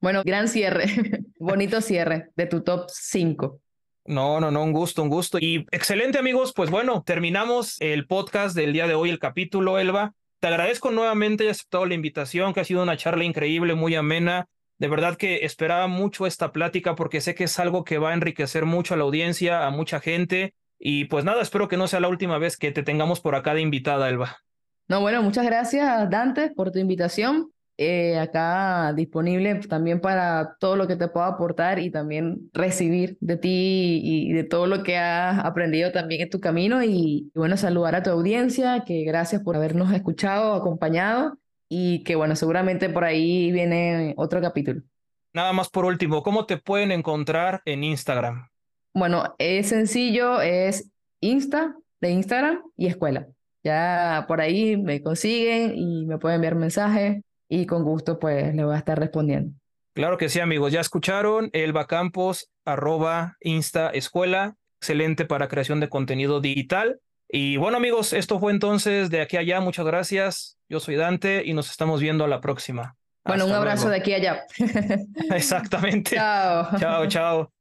Bueno, gran cierre, bonito cierre de tu top 5. No, no, no, un gusto, un gusto. Y excelente amigos, pues bueno, terminamos el podcast del día de hoy, el capítulo, Elba. Te agradezco nuevamente, he aceptado la invitación, que ha sido una charla increíble, muy amena. De verdad que esperaba mucho esta plática porque sé que es algo que va a enriquecer mucho a la audiencia, a mucha gente. Y pues nada, espero que no sea la última vez que te tengamos por acá de invitada, Elba. No, bueno, muchas gracias, Dante, por tu invitación. Eh, acá disponible también para todo lo que te pueda aportar y también recibir de ti y de todo lo que has aprendido también en tu camino. Y, y bueno, saludar a tu audiencia, que gracias por habernos escuchado, acompañado y que bueno, seguramente por ahí viene otro capítulo. Nada más por último, ¿cómo te pueden encontrar en Instagram? Bueno, es sencillo, es Insta de Instagram y escuela. Ya por ahí me consiguen y me pueden enviar mensajes y con gusto pues le voy a estar respondiendo. Claro que sí, amigos. Ya escucharon, Elba Campos, arroba Insta Escuela, excelente para creación de contenido digital. Y bueno, amigos, esto fue entonces de aquí a allá. Muchas gracias. Yo soy Dante y nos estamos viendo a la próxima. Bueno, un abrazo de aquí a allá. Exactamente. Chao. Chao, chao.